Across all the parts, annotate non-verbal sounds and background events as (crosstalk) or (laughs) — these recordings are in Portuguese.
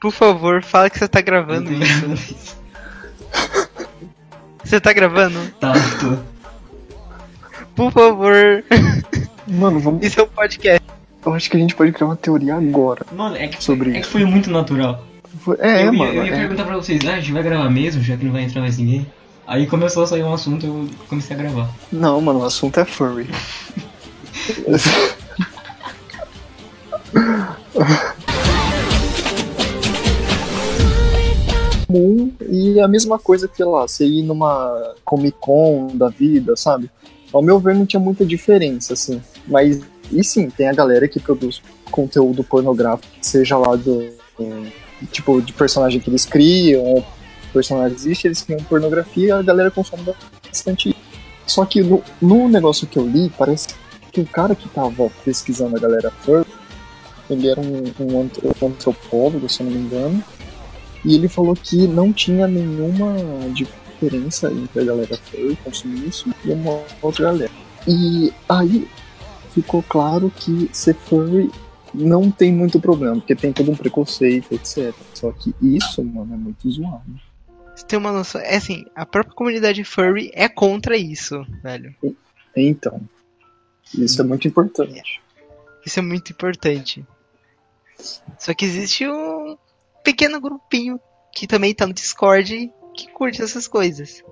por favor, fala que você tá gravando isso. Você tá gravando? Tá, tô. Por favor. Mano, vamos. Isso é um podcast. Eu acho que a gente pode criar uma teoria agora. Mano, é que, Sobre é que foi muito natural. Foi- É, eu, mano. ia, eu ia é. perguntar pra vocês, ah, a gente vai gravar mesmo, já que não vai entrar mais ninguém? Aí começou a sair um assunto, eu comecei a gravar. Não, mano, o assunto é furry. (laughs) comum e a mesma coisa que, lá, você ir numa Comic Con da vida, sabe? Ao meu ver, não tinha muita diferença, assim. Mas, e sim, tem a galera que produz conteúdo pornográfico, seja lá do. tipo, de personagem que eles criam, ou personagem existe, eles criam pornografia e a galera consome bastante. Só que no, no negócio que eu li, parece que o cara que tava pesquisando a galera furry, ele era um, um antro- antropólogo, se eu não me engano, e ele falou que não tinha nenhuma diferença entre a galera furry consumir isso e uma outra galera. E aí ficou claro que ser furry não tem muito problema, porque tem todo um preconceito, etc. Só que isso, mano, é muito zoado. Você tem uma noção. É assim, a própria comunidade furry é contra isso, velho. Então, isso é muito importante. Isso é muito importante. Só que existe um pequeno grupinho que também tá no Discord que curte essas coisas.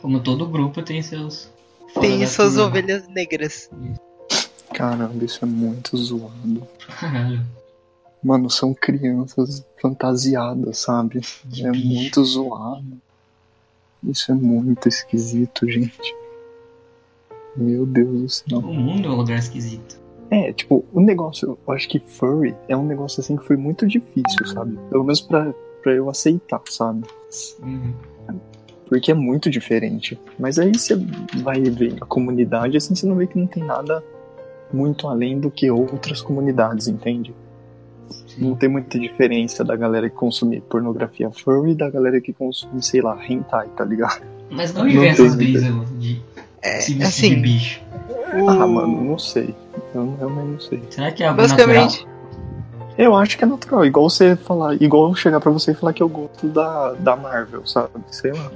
Como todo grupo tem seus. Tem suas turma. ovelhas negras. Caramba, isso é muito zoado. Caralho. Mano, são crianças fantasiadas, sabe? De É bicho. muito zoado. Isso é muito esquisito, gente. Meu Deus do céu. O mundo é um lugar esquisito. É, tipo, o negócio, eu acho que furry é um negócio assim que foi muito difícil, sabe? Pelo menos pra, pra eu aceitar, sabe? Uhum. Porque é muito diferente. Mas aí você vai ver a comunidade, assim, você não vê que não tem nada muito além do que outras comunidades, entende? Não tem muita diferença da galera que consome pornografia furry e da galera que consome, sei lá, hentai, tá ligado? Mas não Não me vem tem essas brisas, de É, vestir de assim, bicho. o... Ah, mano, não sei. Eu realmente não sei. Será que é algo basicamente, natural? Eu acho que é natural, igual você falar, igual eu chegar pra você e falar que eu gosto da, da Marvel, sabe? Sei lá.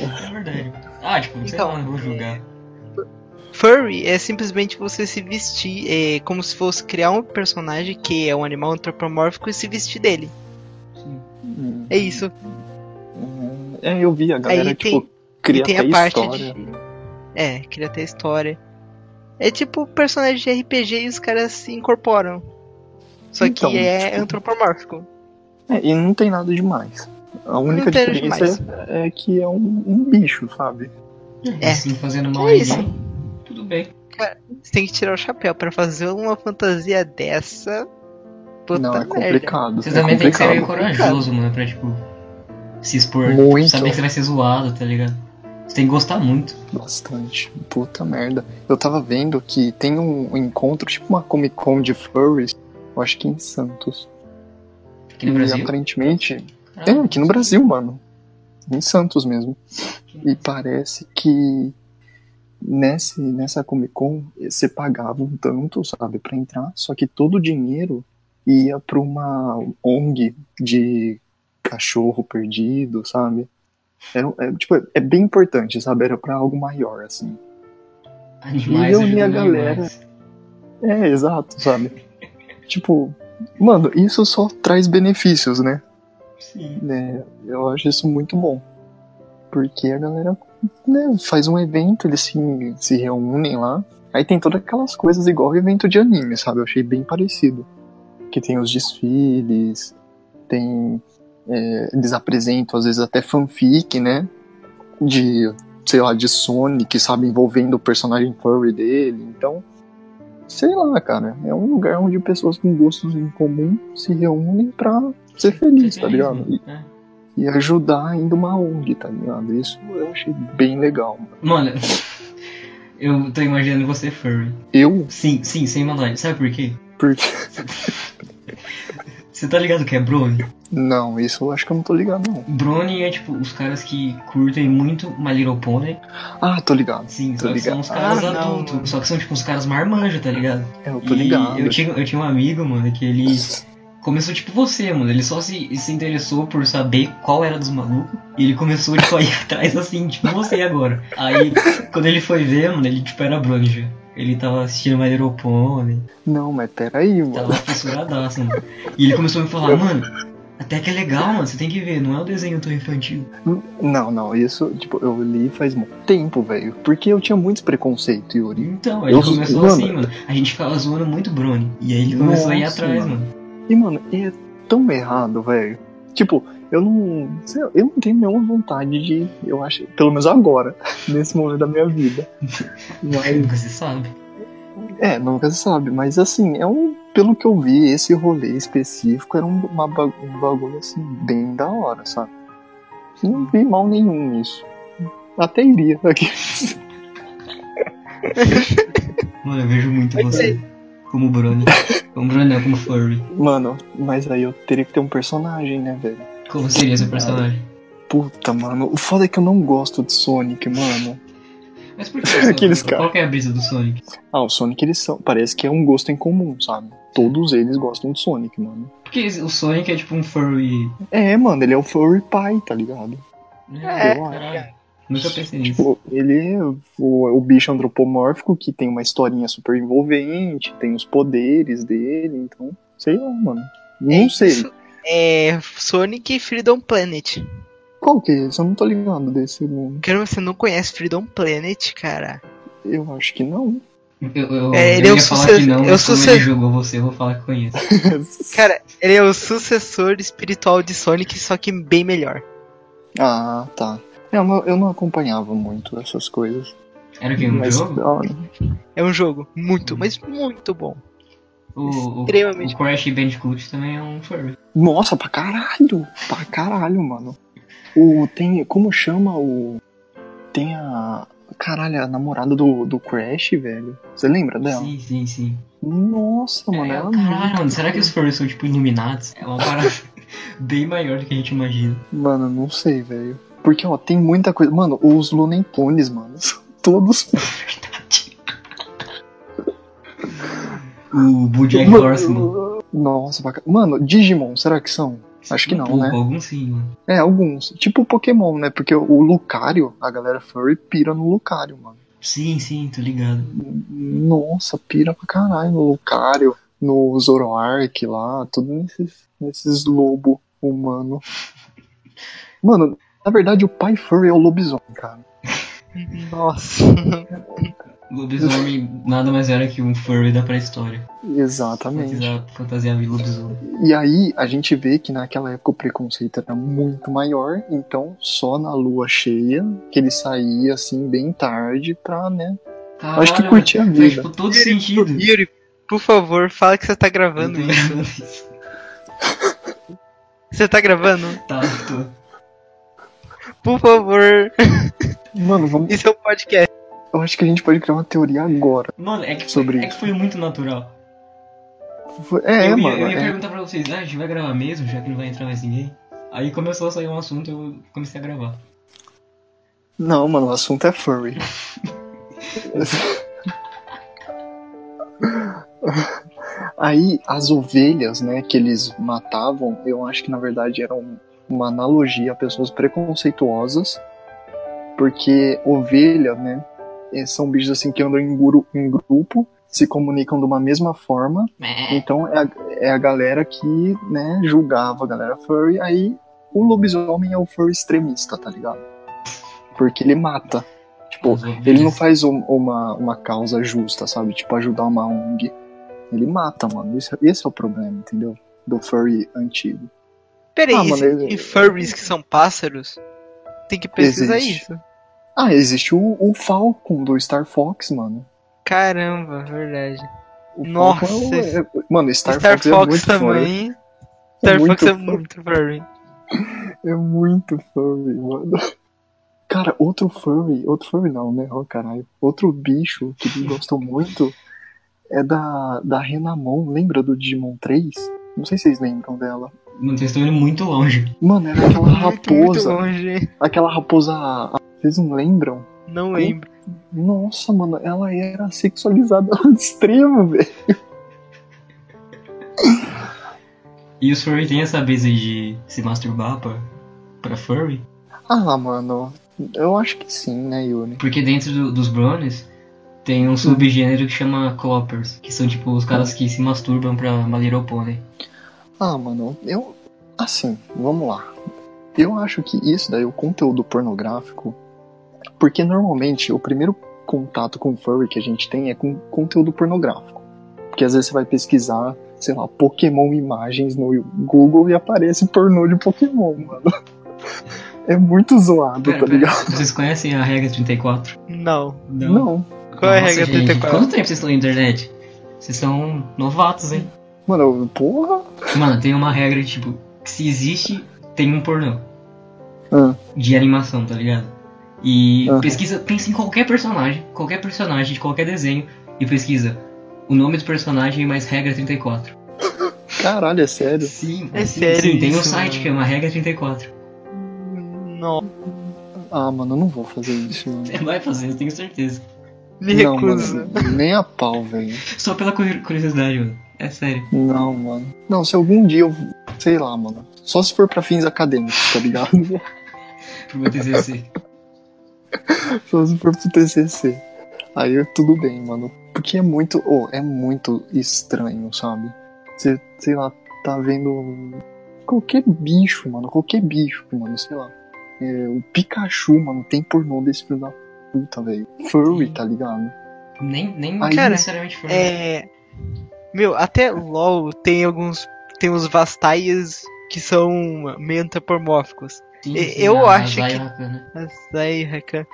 É verdade. Ah, tipo, sei Então, lá, não vou julgar. furry é simplesmente você se vestir, é como se fosse criar um personagem que é um animal antropomórfico e se vestir dele. Sim. É isso. É, eu vi a galera, Aí tipo, tem- cria tem até a parte história. de. É, cria até história. É tipo personagem de RPG e os caras se incorporam. Só Então, que é tipo, antropomórfico. É, e não tem nada demais. A única diferença é que é um, um bicho, sabe? É. Assim, fazendo mal É isso. tudo bem. Você tem que tirar o chapéu pra fazer uma fantasia dessa. Puta não, é merda. complicado. Você é também tem que ser meio complicado. corajoso, mano, pra, tipo, se expor. Muito. Saber que você vai ser zoado, tá ligado? Você tem que gostar muito. Bastante. Puta merda. Eu tava vendo que tem um encontro, tipo uma Comic Con de furries, eu acho que em Santos. Aqui no e Brasil. aparentemente. É, Caralho, aqui no Brasil, mano. Em Santos mesmo. E parece que nesse, nessa Comic Con você pagava um tanto, sabe, pra entrar, só que todo o dinheiro ia pra uma ONG de cachorro perdido, sabe? Era, é, tipo, é bem importante, sabe? Era pra algo maior, assim. Animais E eu a galera. animais. É, exato, sabe? tipo, mano, isso só traz benefícios, né? Sim. né, eu acho isso muito bom. Porque a galera né, faz um evento, eles se, se reúnem lá. Aí tem todas aquelas coisas igual o evento de anime, sabe? Eu achei bem parecido. Que tem os desfiles, tem. É, eles apresentam às vezes até fanfic, né? De, sei lá, de Sonic, sabe? Envolvendo o personagem furry dele. Então, sei lá, cara. É um lugar onde pessoas com gostos em comum se reúnem pra ser feliz, tá ligado? E, É. e ajudar ainda uma ONG, tá ligado? Isso eu achei bem legal. mano. Mano, eu tô imaginando você furry. Eu, Sim, sim, sem maldade. Sabe por quê? porque. (laughs) Você tá ligado que é Brony? Não, isso eu acho que eu não tô ligado, não. Brony é tipo os caras que curtem muito My Little Pony. Ah, tô ligado. Sim, Tô só que são ligado. os caras Ah, não, adultos. mano. Só que são tipo os caras marmanjos, tá ligado? É, eu tô E ligado. Eu tinha, eu tinha um amigo, mano, que ele começou tipo você, mano. Ele só se, se interessou por saber qual era dos malucos. E ele começou, tipo, a ir (laughs) atrás assim, tipo você agora. Aí, quando ele foi ver, mano, ele tipo era Brony já. Ele tava assistindo My Little Pony, Não, mas peraí, mano. tava fissuradaço, mano. E ele começou a me falar, mano, até que é legal, mano, você tem que ver, não é um desenho tão infantil. Não, não, isso, tipo, eu li faz muito tempo, velho. Porque eu tinha muitos preconceitos, Yuri. Então, ele Eu- começou mano. assim, mano. A gente ficava zoando muito Brony. E aí ele começou a ir Nossa, atrás, mano. mano. E, mano, é tão errado, velho. Tipo, eu não. sei Eu não tenho nenhuma vontade de. Eu acho. Pelo menos agora, (laughs) nesse momento da minha vida. (laughs) Mas. Nunca se sabe. É, nunca se sabe. Mas assim, é um. Pelo que eu vi, esse rolê específico era um, uma, um bagulho assim, bem da hora, sabe? Não vi mal nenhum nisso. Até iria aqui. (laughs) Mano, eu vejo muito você. Como Brony. Como Brony não, como Furry. Mano, mas aí eu teria que ter um personagem, né, velho? Como seria seu personagem? Puta, mano. O foda é que eu não gosto de Sonic, mano. Mas por que? Aqueles Qual caras. que é a brisa do Sonic? Ah, o Sonic, eles são. Parece que é um gosto em comum, sabe? Todos eles gostam de Sonic, mano. Porque o Sonic é tipo um furry. É, mano, ele é o furry pai, tá ligado? né? eu caralho. Nunca pensei nisso. Tipo, ele é o, o bicho antropomórfico que tem uma historinha super envolvente, tem os poderes dele, então. Sei lá, mano. Não sei. Isso É Sonic Freedom Planet. Qual que é esse? Eu não tô ligado desse mundo. Porque você não conhece Freedom Planet, cara. Eu acho que não. Eu, eu, É, ele eu é o ia falar suce- que não, é o mas como suce- ele jogou você, eu vou falar que conheço. (laughs) Cara, ele é o sucessor espiritual de Sonic, só que bem melhor. ah, tá. É, eu não, eu não acompanhava muito essas coisas. Era o que? Um mas, jogo? hora. É um jogo muito, mas muito bom. O, o, extremamente. o Crash Bandicoot também é um furry. Nossa, pra caralho! Pra caralho, mano. O, tem. Como chama o. Tem a. Caralho, a namorada do, do Crash, velho. Você lembra dela? Sim, sim, sim. Nossa, mano, É, ela caralho, mano, será que os furries são tipo iluminados? É uma parada (laughs) bem maior do que a gente imagina. Mano, não sei, velho. Porque, ó, tem muita coisa. Mano, os Looney Tunes, mano, (laughs) são todos. (laughs) O Bojack Horseman. Nossa, pra... ca- mano, Digimon, será que são? Acho que não, pouco, né? Alguns sim, mano. É, alguns. Tipo Pokémon, né? Porque o Lucario, a galera furry pira no Lucario, mano. Sim, sim, tô ligado. Nossa, pira pra caralho no Lucario, no Zoroark lá, tudo nesses, nesses lobo humano. Mano, na verdade o pai furry é o lobisomem, cara. (laughs) Nossa. (laughs) Lobisomem nada mais era que um furry da pré-história. Exatamente. Fantasia- Fantasiava em lobisomem. E aí a gente vê que naquela época o preconceito era muito maior, então só na lua cheia que ele saía assim bem tarde pra, né? Acho que curtia a vida. tipo, todo sentido. Yuri, por favor, fala que você tá gravando isso. (laughs) Você tá gravando? Tá, tô. Por favor. Mano, vamos. Isso é um podcast. Eu acho que a gente pode criar uma teoria agora. Mano, é que, Sobre é que foi muito natural. Foi- É, eu, mano. eu ia é. perguntar pra vocês, ah, a gente vai gravar mesmo, já que não vai entrar mais ninguém? Aí começou a sair um assunto eu comecei a gravar. Não, mano, o assunto é furry. (laughs) Aí as ovelhas, né, que eles matavam, eu acho que na verdade era um- uma analogia a pessoas preconceituosas, porque ovelha, né, são bichos assim que andam em, guru- em grupo, se comunicam de uma mesma forma, então é a, é a galera que, né, julgava a galera furry, aí o lobisomem é o furry extremista, tá ligado? Porque ele mata. Tipo, ovelhas. ele não faz um- uma, uma causa justa, sabe? Tipo, ajudar uma ONG. Ele mata, mano. Esse, esse é o problema, entendeu? Do furry antigo. Peraí, Ah, mano, ele- furries que são pássaros? Tem que pesquisar Existe. isso. Ah, existe o, o Falcon do Star Fox, mano. Caramba, verdade. O Nossa, Falcon é, é- Mano, Star, Star, Fox, é Fox muito também. furry. Star muito Fox é furry. muito furry. (laughs) É muito furry, mano. Cara, outro furry, outro furry não, né? Oh, caralho. Outro bicho que eles gostam muito é da, da Renamon. Lembra do Digimon 3? Não sei se vocês lembram dela. Mano, vocês estão indo muito longe. Mano, era aquela Muito, muito raposa. longe. Aquela raposa. Vocês não lembram? Não lembro. Nossa, mano, ela era sexualizada ao (laughs) extremo, velho. E os furry tem essa brisa aí de se masturbar pra, pra furry? Ah, mano, eu acho que sim, né, Yuri? Porque dentro do- dos bronies tem um subgênero que chama cloppers, que são tipo os caras que se masturbam pra Little Pony. Ah, mano, eu. Assim, vamos lá. Eu acho que isso daí, o conteúdo pornográfico. Porque normalmente o primeiro contato com furry que a gente tem é com conteúdo pornográfico. Porque às vezes você vai pesquisar, sei lá, Pokémon imagens no Google e aparece pornô de Pokémon, mano. (laughs) É muito zoado, Pera, tá pera, ligado? Vocês conhecem a regra 34? Não. Não. Qual é a Nossa, regra gente, 34? Quanto tempo vocês estão na internet? Vocês são novatos, hein? Mano, porra. Mano, tem uma regra tipo, que se existe, tem um pornô. Ah, De animação, tá ligado? E Aham. pesquisa, pensa em qualquer personagem, qualquer personagem de qualquer desenho, e pesquisa o nome do personagem mais regra 34. caralho, é sério. Sim, É sim, sério Sim, tem um site mano. que é uma regra 34. Não. Ah, mano, eu não vou fazer isso. mano. Você vai fazer, eu tenho certeza. Me Não, recuso. mano, nem a pau, velho. Só pela curi- curiosidade, mano. É sério. Não, mano. Não, se algum dia eu. Sei lá, mano. Só se for pra fins acadêmicos, tá ligado? (laughs) Pro meu TCC. Só se for pro TCC. Aí tudo bem, mano. Porque é muito. Oh, é muito estranho, sabe? Você, sei lá, tá vendo. Qualquer bicho, mano. Qualquer bicho, mano. Sei lá. É, o Pikachu, mano, tem pornô desse filho da puta, velho. Furry, tá ligado? Nem, nem Aí- Cara, necessariamente foi. É. Meu, até LOL tem alguns. Tem uns Vastaias que são meio antropomórficos. Sim, sim, eu a acho que-. Aí, Rakan.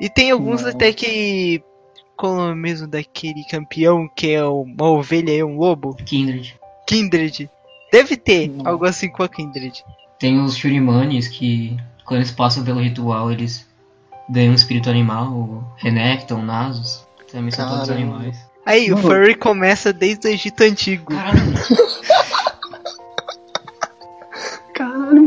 E tem alguns Não. até que. Como é mesmo daquele campeão que é uma ovelha e um lobo? Kindred. Kindred. Deve ter Não. algo assim com a Kindred. Tem os Shurimanes que, quando eles passam pelo ritual, eles ganham um espírito animal, o Renekton, Nasus. Também são todos Caramba. animais. Aí, o furry começa desde o Egito Antigo. Caralho, (laughs)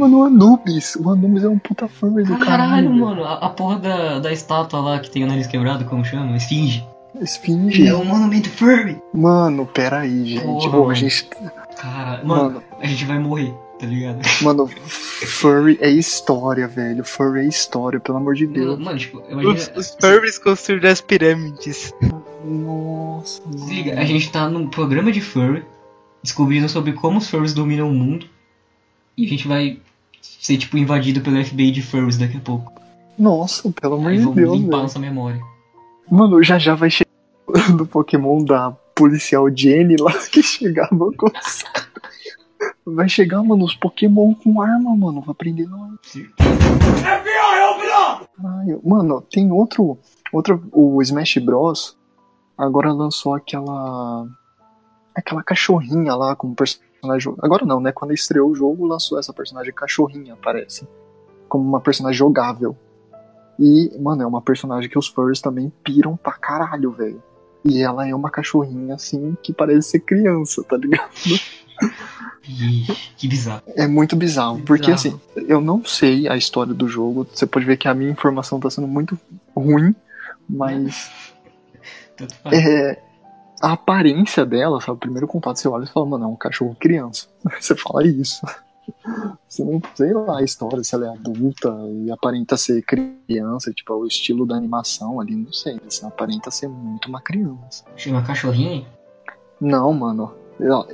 mano, o Anubis. O Anubis é um puta furry do caralho. caralho, velho. mano. A, a porra da, da estátua lá que tem o nariz quebrado, como chama? Esfinge. Esfinge. É um monumento furry. Mano, pera aí, gente. Porra, Ô, a mano. gente. Cara, mano, Mano, a gente vai morrer, tá ligado? (laughs) mano, furry é história, velho. Furry é história, pelo amor de Deus. Mano, tipo, Os, imagina. os furries construíram as pirâmides. Nossa. Se liga, a gente tá num programa de furry, descobrindo sobre como os furries dominam o mundo, e a gente vai ser, tipo, invadido pelo FBI de furries daqui a pouco. Nossa, pelo amor de vão Deus, limpar velho. nossa memória. Mano, já já vai chegar (laughs) do Pokémon da policial Jenny lá (laughs) que chegava com. (laughs) Vai chegar, mano, os Pokémon com arma, mano. Vai prender nós. Caralho. Mano, tem outro. Outro. O Smash Bros. Agora lançou aquela. Aquela cachorrinha lá como personagem. Agora não, né? Quando estreou o jogo, lançou essa personagem cachorrinha, parece. Como uma personagem jogável. E, mano, é uma personagem que os furries também piram pra caralho, velho. E ela é uma cachorrinha, assim, que parece ser criança, tá ligado? (laughs) Que bizarro. É muito bizarro, Bizarro. porque assim, eu não sei a história do jogo. Você pode ver que a minha informação tá sendo muito ruim, mas (laughs) Tanto faz. é, a aparência dela, sabe? O primeiro contato você olha e fala, mano, é um cachorro criança. (laughs) Você fala isso. Você não sei lá a história, se ela é adulta e aparenta ser criança, tipo, o estilo da animação ali, não sei. Assim, aparenta ser muito uma criança. Chama cachorrinho? Não, mano.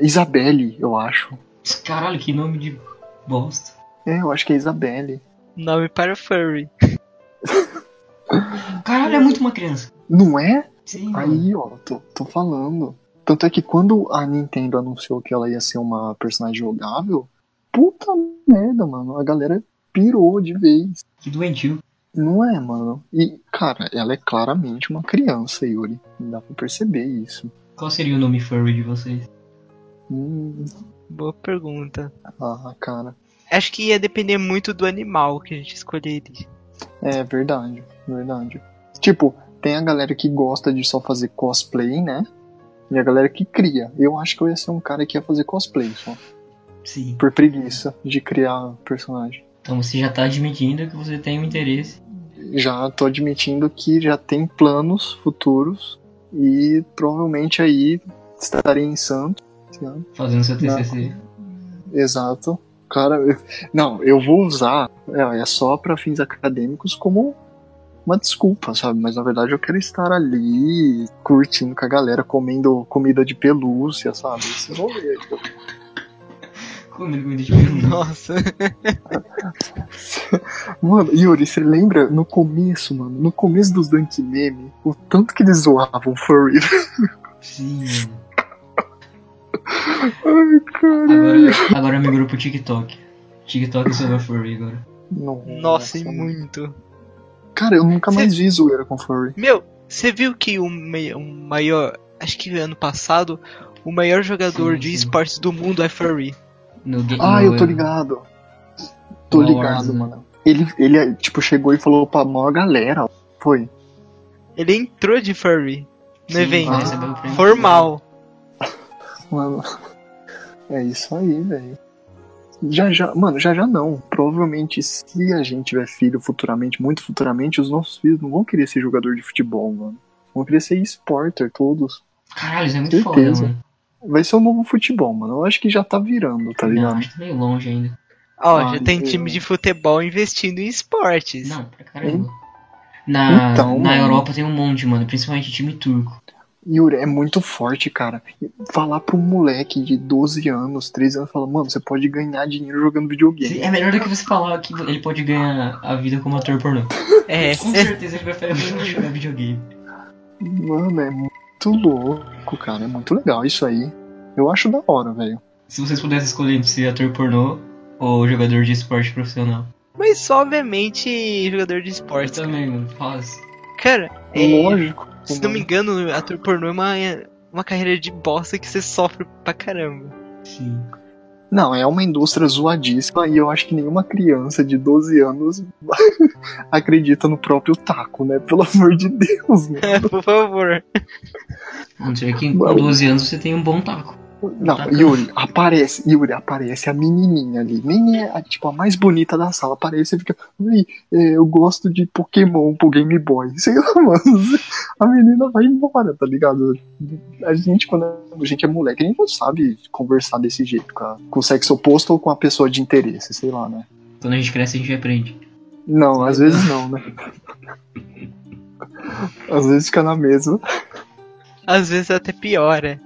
Isabelle, eu acho. Caralho, que nome de bosta. É, eu acho que é Isabelle. Nome para furry. Caralho, é muito uma criança. Não é? Sim. Aí, ó, tô, tô falando. Tanto é que quando a Nintendo anunciou que ela ia ser uma personagem jogável, puta merda, mano. A galera pirou de vez. Que doentio. Não é, mano? E, cara, ela é claramente uma criança, Yuri. Dá pra perceber isso. Qual seria o nome furry de vocês? Hum, Boa pergunta. ah, cara. Acho que ia depender muito do animal que a gente escolheria. É verdade, verdade. Tipo, tem a galera que gosta de só fazer cosplay, né? E a galera que cria. Eu acho que eu ia ser um cara que ia fazer cosplay só. Sim. Por preguiça de criar personagem. Então você já tá admitindo que você tem um interesse. Já tô admitindo que já tem planos futuros e provavelmente aí estarei em Santos. né? Fazendo seu TCC. Exato. Cara, eu- não, eu vou usar, é, é só pra fins acadêmicos como uma desculpa, sabe? Mas na verdade eu quero estar ali curtindo com a galera, comendo comida de pelúcia, sabe? Esse rolê aí. Comendo comida de peru. Nossa. (laughs) Mano, Yuri, você lembra no começo, mano, no começo dos Dunk Meme, o tanto que eles zoavam o Furry? (laughs) Sim, mano. Ai, cara. Agora, agora migrou pro TikTok. TikTok é sobre furry agora. Nossa, e muito. Cara, eu nunca Cê- mais vi zoeira com Furry. Meu, você viu que o, o maior. Acho que ano passado, o maior jogador Sim, de sim. esportes do mundo é Furry. No ga- Ah, no- eu tô ligado. Tô No ligado, Warzone. mano. Ele, ele, tipo, chegou e falou pra maior galera. Foi. Ele entrou de Furry no Sim, evento. prêmio. Formal. (laughs) Mano, é isso aí, velho. Já já, mano, já já não. Provavelmente, se a gente tiver filho futuramente, muito futuramente, os nossos filhos não vão querer ser jogador de futebol, mano. Vão querer ser esporter, todos. Caralho, isso é muito Certeza. foda, mano. Vai ser o novo futebol, mano. Eu acho que já tá virando, tá Não, ligado? acho que tá meio longe ainda. Ó, Ah, já tem eu- time de futebol investindo em esportes. Não, pra caramba. Na, Então, na mano. Europa tem um monte, mano. Principalmente time turco. Yuri, é muito forte, cara. Falar pra um moleque de 12 anos, 13 anos, falar, mano, você pode ganhar dinheiro jogando videogame. É melhor do que você falar que ele pode ganhar a vida como ator pornô. (laughs) É. Com certeza ele prefere jogar videogame. Mano, é muito louco, cara. É muito legal isso aí. Eu acho da hora, velho. Se vocês pudessem escolher entre ser ator pornô ou jogador de esporte profissional. Mas obviamente jogador de Eu esportes. também, mano. Faz. Cara, é, Lógico. se não me engano, ator pornô é uma, uma carreira de bosta que você sofre pra caramba. Sim. Não, é uma indústria zoadíssima e eu acho que nenhuma criança de 12 anos (laughs) acredita no próprio taco, né? Pelo amor de Deus, né? (laughs) Por favor. Não ser que com 12 anos você tem um bom taco. Não, Yuri, aparece, Yuri, aparece a menininha ali, nem é a, tipo, a mais bonita da sala, aparece e fica, é, eu gosto de Pokémon pro Game Boy, (laughs) sei lá, mano, a menina vai embora, tá ligado? A gente, quando a gente é moleque, a gente não sabe conversar desse jeito, com, a- com o sexo oposto ou com a pessoa de interesse, sei lá, né? Quando a gente cresce, a gente aprende. Não, às vezes não, né? Às vezes fica na mesma, Às vezes até piora.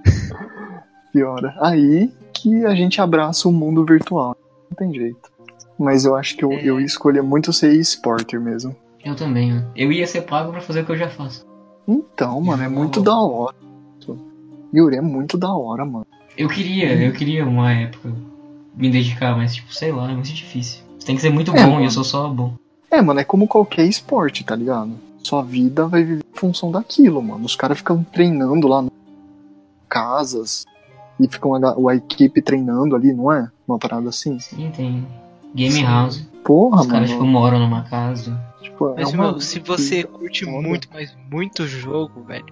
Piora. Aí que a gente abraça o mundo virtual. Não tem jeito. Mas eu acho que eu, eu ia escolher muito ser esporter mesmo. Eu também, mano. Eu ia ser pago pra fazer o que eu já faço. Então, mano, é muito da hora. Yuri, é muito da hora, mano. Eu queria, eu queria uma época me dedicar, mas tipo, sei lá, é muito difícil. Você tem que ser muito É, bom e mano. eu sou só bom. É, mano, é como qualquer esporte, tá ligado? Sua vida vai viver em função daquilo, mano. Os caras ficam treinando lá no casas e ficam a, a equipe treinando ali, não é? Uma parada assim. Sim, tem game house. Porra, Os caras tipo mano. moram numa casa. Tipo, é Mas, uma... meu, se você curte foda. muito, mas muito jogo, velho,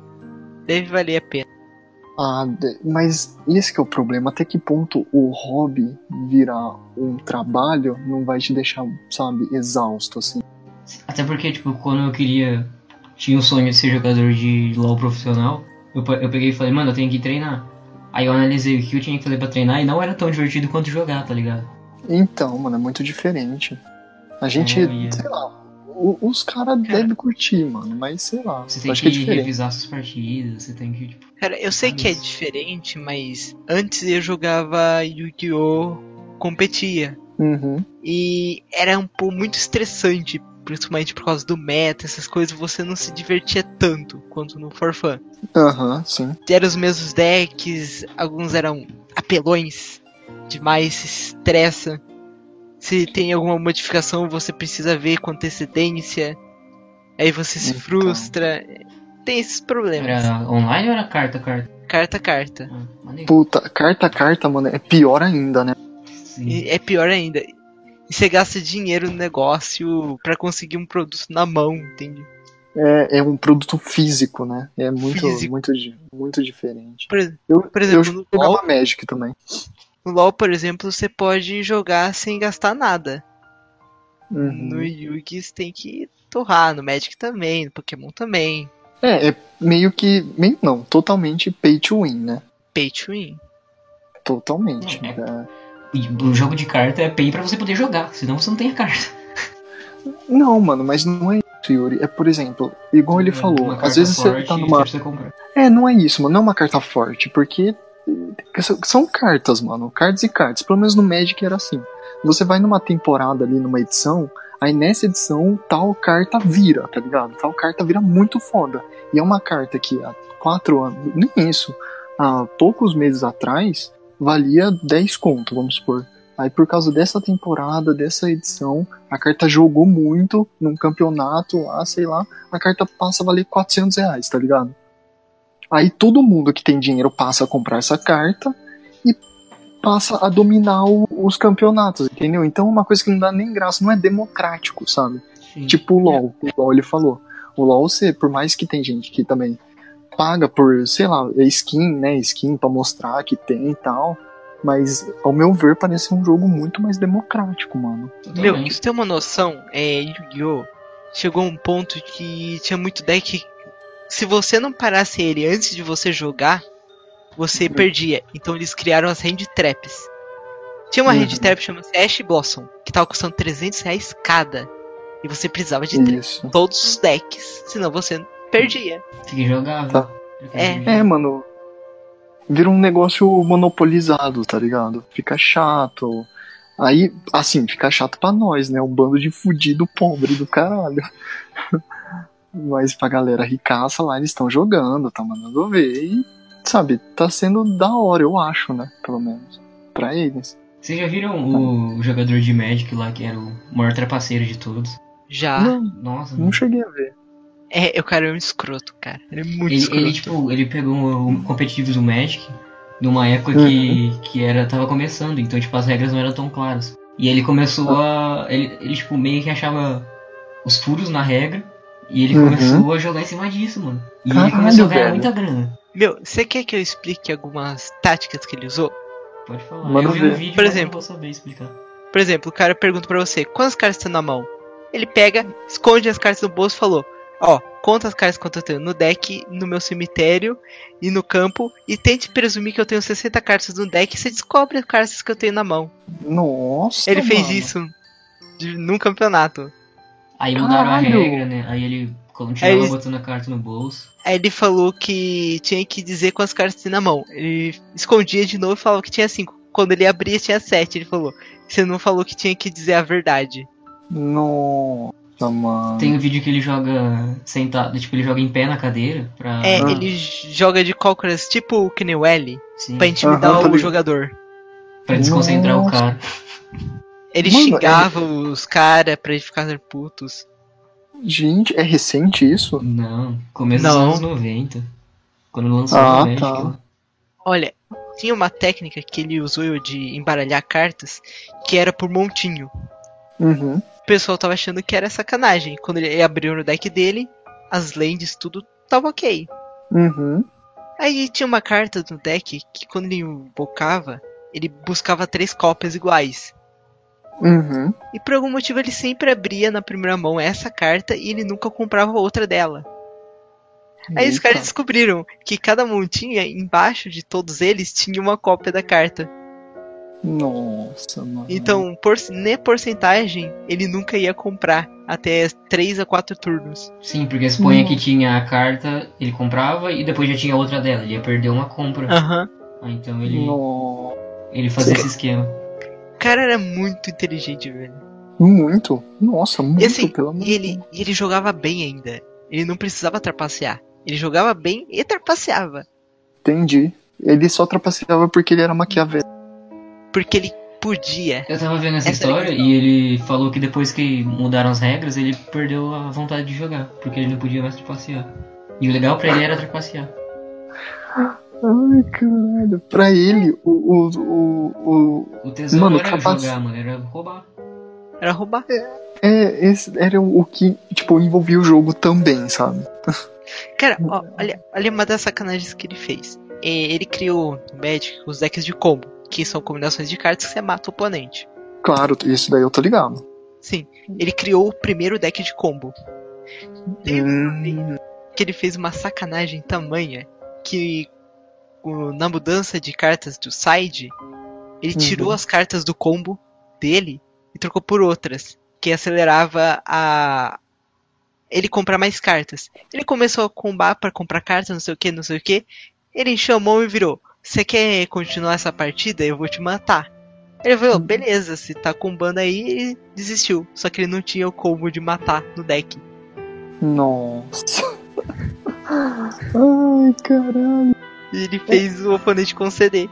deve valer a pena. Ah, mas esse que é o problema. Até que ponto o hobby virar um trabalho não vai te deixar, sabe, exausto, assim. Até porque, tipo, quando eu queria. Tinha o sonho de ser jogador de LOL profissional, eu, eu peguei e falei, mano, eu tenho que treinar. Aí eu analisei o que eu tinha que fazer pra treinar e não era tão divertido quanto jogar, tá ligado? Então, mano, é muito diferente. A gente, É, sei lá, os caras devem curtir, mano, mas sei lá, Você tem acho que que é revisar suas partidas, você tem que, tipo. Cara, eu sei que é diferente, mas antes eu jogava Yu-Gi-Oh! competia. Uhum. E era um pouco muito estressante, principalmente por causa do meta, essas coisas, você não se divertia tanto quanto no For Fun. Aham, sim. Eram os mesmos decks, alguns eram apelões demais, se estressa. Se tem alguma modificação, você precisa ver com antecedência. Aí você se Então. frustra. Tem esses problemas. Era online ou era carta a carta? Carta a carta. Ah. Puta, carta a carta, mano, é pior ainda, né? Sim. É pior ainda. E você gasta dinheiro no negócio pra conseguir um produto na mão, entende? É, é um produto físico, né? É muito, Físico. muito, muito diferente. Por, Eu, Por exemplo, eu no jogava LoL- Magic também. no LoL, por exemplo, você pode jogar sem gastar nada. Uhum. No Yugi você tem que torrar, no Magic também, no Pokémon também. É, é meio que. Meio não, totalmente pay to win, né? Pay to win. Totalmente. É. É. o jogo de carta é pay pra você poder jogar, senão você não tem a carta. Não, mano, mas não é isso, Yuri. É, por exemplo, igual ele falou, Uma às vezes você tá numa. É, não é isso, mano. Não é uma carta forte, porque eh, são- são cartas, mano. Cartas e cartas. Pelo menos no Magic era assim. Você vai numa temporada ali, numa edição, aí nessa edição tal carta vira, tá ligado? Tal carta vira muito foda. E é uma carta que há quatro anos, nem isso, há poucos meses atrás, valia 10 conto, vamos supor. Aí por causa dessa temporada, dessa edição, a carta jogou muito num campeonato lá, sei lá, a carta passa a valer 400 reais, tá ligado? Aí todo mundo que tem dinheiro passa a comprar essa carta e passa a dominar o- os campeonatos, entendeu? Então é uma coisa que não dá nem graça, não é democrático, sabe? Sim. Tipo o LoL, igual ele falou. O LoL, você, por mais que tem gente que também paga por, sei lá, é skin, né? Skin pra mostrar que tem e tal. Mas, ao meu ver, parece um jogo muito mais democrático, mano. Meu, pra você ter uma noção, é, Yu-Gi-Oh! chegou a um ponto que tinha muito deck. Se você não parasse ele antes de você jogar, você Uhum. perdia. Então eles criaram as hand traps. Tinha uma Uhum. hand trap chamada Ash Blossom, que tava custando 300 reais cada. E você precisava de todos os decks, senão você perdia. Fica injogável. Tá. É. É, mano. Vira um negócio monopolizado, tá ligado? Fica chato. Aí, assim, fica chato pra nós, né? Um bando de fudido pobre do caralho. (laughs) Mas pra galera ricaça lá, eles estão jogando, tá mandando ver. E, sabe, tá sendo da hora, eu acho, né? Pelo menos. Pra eles. Vocês já viram o jogador de Magic lá, que era o maior trapaceiro de todos? Já. Não, Nossa, não cheguei a ver. É, o cara é um escroto, cara. Ele é muito ele, escroto. ele, tipo, ele pegou o competitivo do Magic numa época Uhum. que, que era, tava começando, então tipo, as regras não eram tão claras. E ele começou a. Ele, ele tipo, meio que achava os furos na regra. E ele Uhum. começou a jogar em cima disso, mano. E ele Caralho, começou a ganhar velho. muita grana. Meu, você quer que eu explique algumas táticas que ele usou? Pode falar. Manda eu vi ver. um vídeo, Por exemplo. não vou saber explicar. Por exemplo, o cara pergunta pra você, quantas cartas tem na mão? Ele pega, esconde as cartas no bolso e falou, ó, conta as cartas quanto eu tenho no deck, no meu cemitério e no campo, e tente presumir que eu tenho 60 cartas no deck e você descobre as cartas que eu tenho na mão. Nossa. Ele fez mano. isso de- num campeonato. Aí mudaram a Caralho. regra, né? Aí ele continuava Aí- botando a carta no bolso. Aí ele falou que tinha que dizer quantas cartas tem na mão. Ele escondia de novo e falava que tinha 5. Quando ele abria, tinha 7. Ele falou, você não falou que tinha que dizer a verdade. Nossa, mano. Tem um vídeo que ele joga sentado, tipo, ele joga em pé na cadeira pra. É, Ah. ele joga de cócoras tipo o Knewelly pra intimidar Aham, tá o ligado. jogador. pra desconcentrar o Nossa. cara. Ele Mano, xingava os caras pra eles ficarem putos. Gente, é recente isso? Não, começo Não. dos anos 90. Quando lançou Ah, o Magic. tá. Olha, tinha uma técnica que ele usou de embaralhar cartas que era por montinho. Uhum. O pessoal tava achando que era sacanagem. Quando ele abriu no deck dele, as lands, tudo tava ok. Uhum. Aí tinha uma carta no deck que quando ele invocava, ele buscava três cópias iguais. Uhum. E por algum motivo ele sempre abria na primeira mão essa carta e ele nunca comprava outra dela. Aí os Eita. caras descobriram que cada montinha, embaixo de todos eles, tinha uma cópia da carta. Nossa, mano. Então, por, nem porcentagem, ele nunca ia comprar até 3 a 4 turnos. Sim, porque suponha Nossa. que tinha a carta, ele comprava e depois já tinha outra dela. Ele ia perder uma compra. Aham. Ah, então ele, No- ele fazia esse esquema. O cara era muito inteligente, velho. Muito? Nossa, muito, E assim, pelo amor e ele, e ele jogava bem ainda. Ele não precisava trapacear. Ele jogava bem e trapaceava. Entendi. Ele só trapaceava porque ele era maquiavélico. Porque ele podia. Eu tava vendo essa Essa história e ele falou que depois que mudaram as regras, ele perdeu a vontade de jogar, porque ele não podia mais trapacear. E o legal pra ele era trapacear. Ai, caralho. Pra ele, o. o, o, o O tesouro Mano, não era trapace- jogar, mano, era roubar. Era roubar. é, esse era o que, tipo, envolvia o jogo também, sabe? Cara, ó, olha, olha uma das sacanagens que ele fez. É, Ele criou no Magic os decks de combo, que são combinações de cartas que você mata o oponente. Claro, isso daí eu tô ligado. Sim, ele criou o primeiro deck de combo. Hum. que ele fez uma sacanagem tamanha que na mudança de cartas do side, Ele Uhum. tirou as cartas do combo dele e trocou por outras, que acelerava a ele comprar mais cartas. Ele começou a combar para comprar cartas, não sei o que, não sei o que. Ele chamou e virou: "Você quer continuar essa partida? Eu vou te matar." Ele falou: Uhum. "Beleza, se tá combando aí." Ele desistiu. Só que ele não tinha o combo de matar no deck. Nossa. (laughs) Ai, caralho. E ele fez o oponente conceder.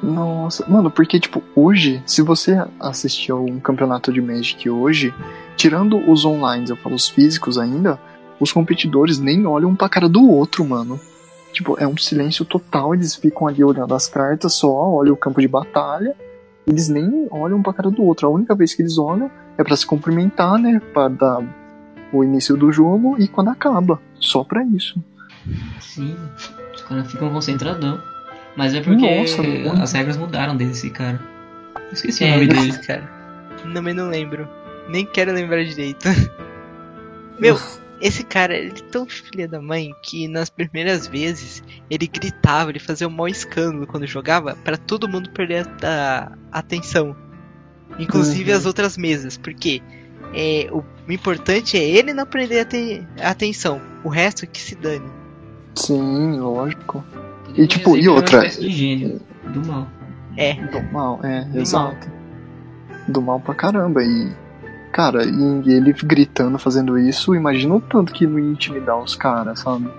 Nossa, mano, porque, tipo, hoje, se você assistir a um campeonato de Magic hoje, tirando os online, eu falo os físicos ainda, os competidores nem olham um pra cara do outro, mano. Tipo, é um silêncio total, eles ficam ali olhando as cartas só, olham o campo de batalha, eles nem olham um pra cara do outro. A única vez que eles olham é pra se cumprimentar, né, pra dar o início do jogo e quando acaba. Só pra isso. Sim, os caras ficam concentradão. Mas é porque Nossa, muito. as regras mudaram desse cara. Eu esqueci É, o nome dele. esse cara. Também não lembro. Nem quero lembrar direito. Meu, esse cara, ele é tão filha da mãe que nas primeiras vezes ele gritava, ele fazia um maior escândalo quando jogava pra todo mundo perder a, a atenção. Inclusive Uhum. as outras mesas, porque é, o, o importante é ele não prender a, te- a atenção, o resto que se dane. Sim, lógico. E, tipo, e era uma outra? de gênio do mal. É, Do mal, é, Do exato. Do mal pra caramba. E, cara, e ele gritando, fazendo isso, imagina o tanto que não ia intimidar os caras, sabe?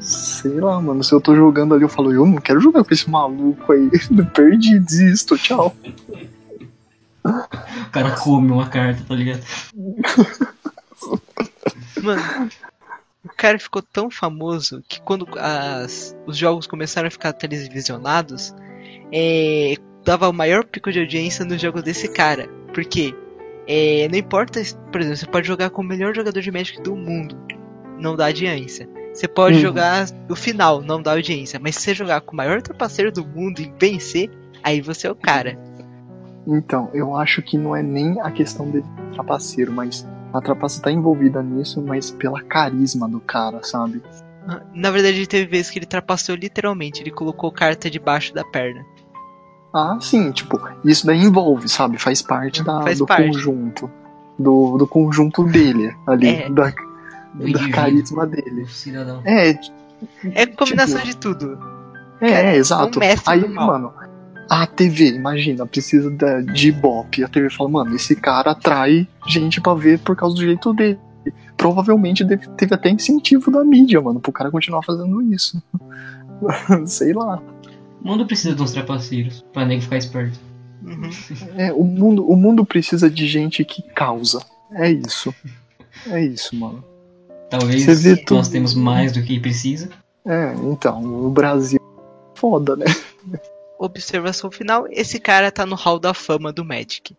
Sei lá, mano, se eu tô jogando ali, eu falo, eu não quero jogar com esse maluco aí. (laughs) Perdi, desisto, tchau. O cara come uma carta, tá ligado? Mano, o cara ficou tão famoso que quando as- os jogos começaram a ficar televisionados, é, dava o maior pico de audiência nos jogos desse cara. Porque é, não importa, por exemplo, você pode jogar com o melhor jogador de Magic do mundo, não dá audiência. Você pode Uhum. jogar no final, não dá audiência. Mas se você jogar com o maior trapaceiro do mundo e vencer, aí você é o cara. Então, eu acho que não é nem a questão dele trapaceiro, mas a trapaça tá envolvida nisso, mas pela carisma do cara, sabe? Na verdade, teve vezes que ele trapaceou literalmente, ele colocou carta debaixo da perna. Ah, sim, tipo, isso daí envolve, sabe? Faz parte da, Faz do parte. conjunto. Do, do conjunto dele ali, É. da, Do da carisma dele. cidadão. É, É combinação Tipo, de tudo. é, Cara, é, exato. um Aí, mano, a TV, imagina, precisa de Ibope. A TV fala, mano, esse cara atrai gente pra ver por causa do jeito dele. Provavelmente deve- teve até incentivo da mídia, mano, pro cara continuar fazendo isso. (laughs) Sei lá. O mundo precisa de uns trapaceiros pra nego ficar esperto. Uhum. É, o mundo, o mundo precisa de gente que causa. É isso. É isso, mano. Talvez nós tudo. temos mais do que precisa. É, então, o Brasil é foda, né? Observação final: esse cara tá no Hall da Fama do Magic.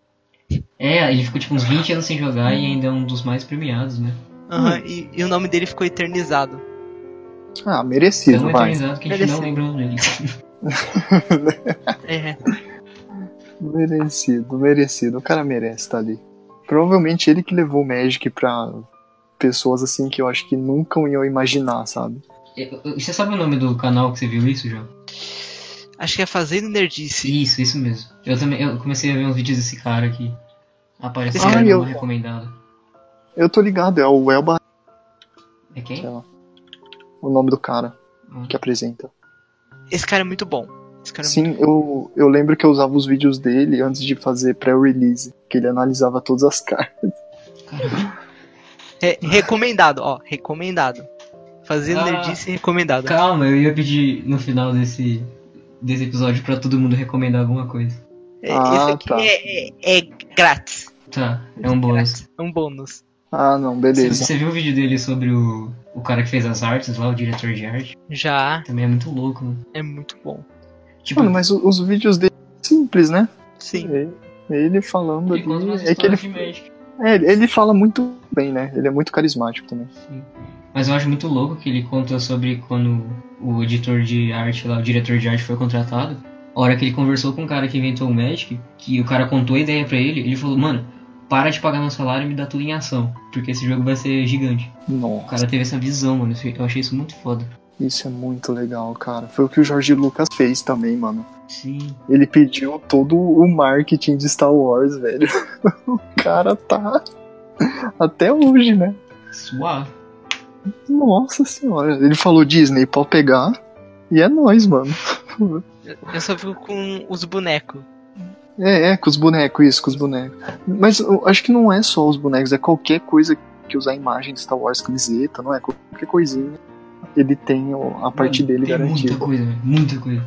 É, ele ficou tipo uns 20 anos sem jogar e ainda é um dos mais premiados, né? Aham, Hum. e, e o nome dele ficou eternizado. Ah, merecido, Tão vai. eternizado que a gente não lembra o nome dele. (laughs) É, (laughs) Merecido, merecido. O cara merece estar ali. Provavelmente ele que levou o Magic pra pessoas assim que eu acho que nunca iam imaginar, sabe? Eu- Você sabe o nome do canal que você viu isso, João? acho que é Fazendo Nerdice. Isso, isso mesmo. Eu também eu comecei a ver uns vídeos desse cara aqui. Apareceu Ah, eu- recomendado. Eu tô ligado, é o Elba, É quem? o nome do cara Hum. que apresenta. Esse cara é muito bom. Esse cara é Sim, eu, eu lembro que eu usava os vídeos dele antes de fazer pré-release, que ele analisava todas as (laughs) cartas. Caramba. É, recomendado, ó, recomendado. Fazendo Ah. Nerdice recomendado. Calma, eu ia pedir no final desse, desse episódio pra todo mundo recomendar alguma coisa. É, Ah, Esse aqui tá. é, é- é grátis. Tá, é um bônus. É um bônus. Ah, não, Você, beleza. você viu o vídeo dele sobre o, o cara que fez as artes lá, o diretor de arte? Já Também é muito louco, né? é muito bom. Tipo, Mano, mas o- os vídeos dele são simples, né? Sim. Ele, ele falando ele ali. É que ele, é, ele fala muito bem, né? Ele é muito carismático também. Sim. Mas eu acho muito louco que ele conta sobre quando o editor de arte lá, o diretor de arte foi contratado. A hora que ele conversou com o cara que inventou o Magic, que o cara contou a ideia pra ele, ele falou, mano, para de pagar meu salário e me dá tudo em ação, porque esse jogo vai ser gigante. O Nossa, cara teve essa visão, mano. Eu achei isso muito foda. isso é muito legal, cara. Foi o que o Jorge Lucas fez também, mano. Sim. Ele pediu todo o marketing de Star Wars, velho. (laughs) o cara tá. Até hoje, né? Suave. Nossa senhora. Ele falou Disney, pode pegar. E é nóis, mano. (laughs) Eu só fico com os bonecos. É, é, com os bonecos, isso, com os bonecos. Mas eu acho que não é só os bonecos, é qualquer coisa que usar a imagem de Star Wars, camiseta, não é? Qualquer coisinha. Ele tem a parte Mano, dele tem garantida. muita coisa. Muita coisa.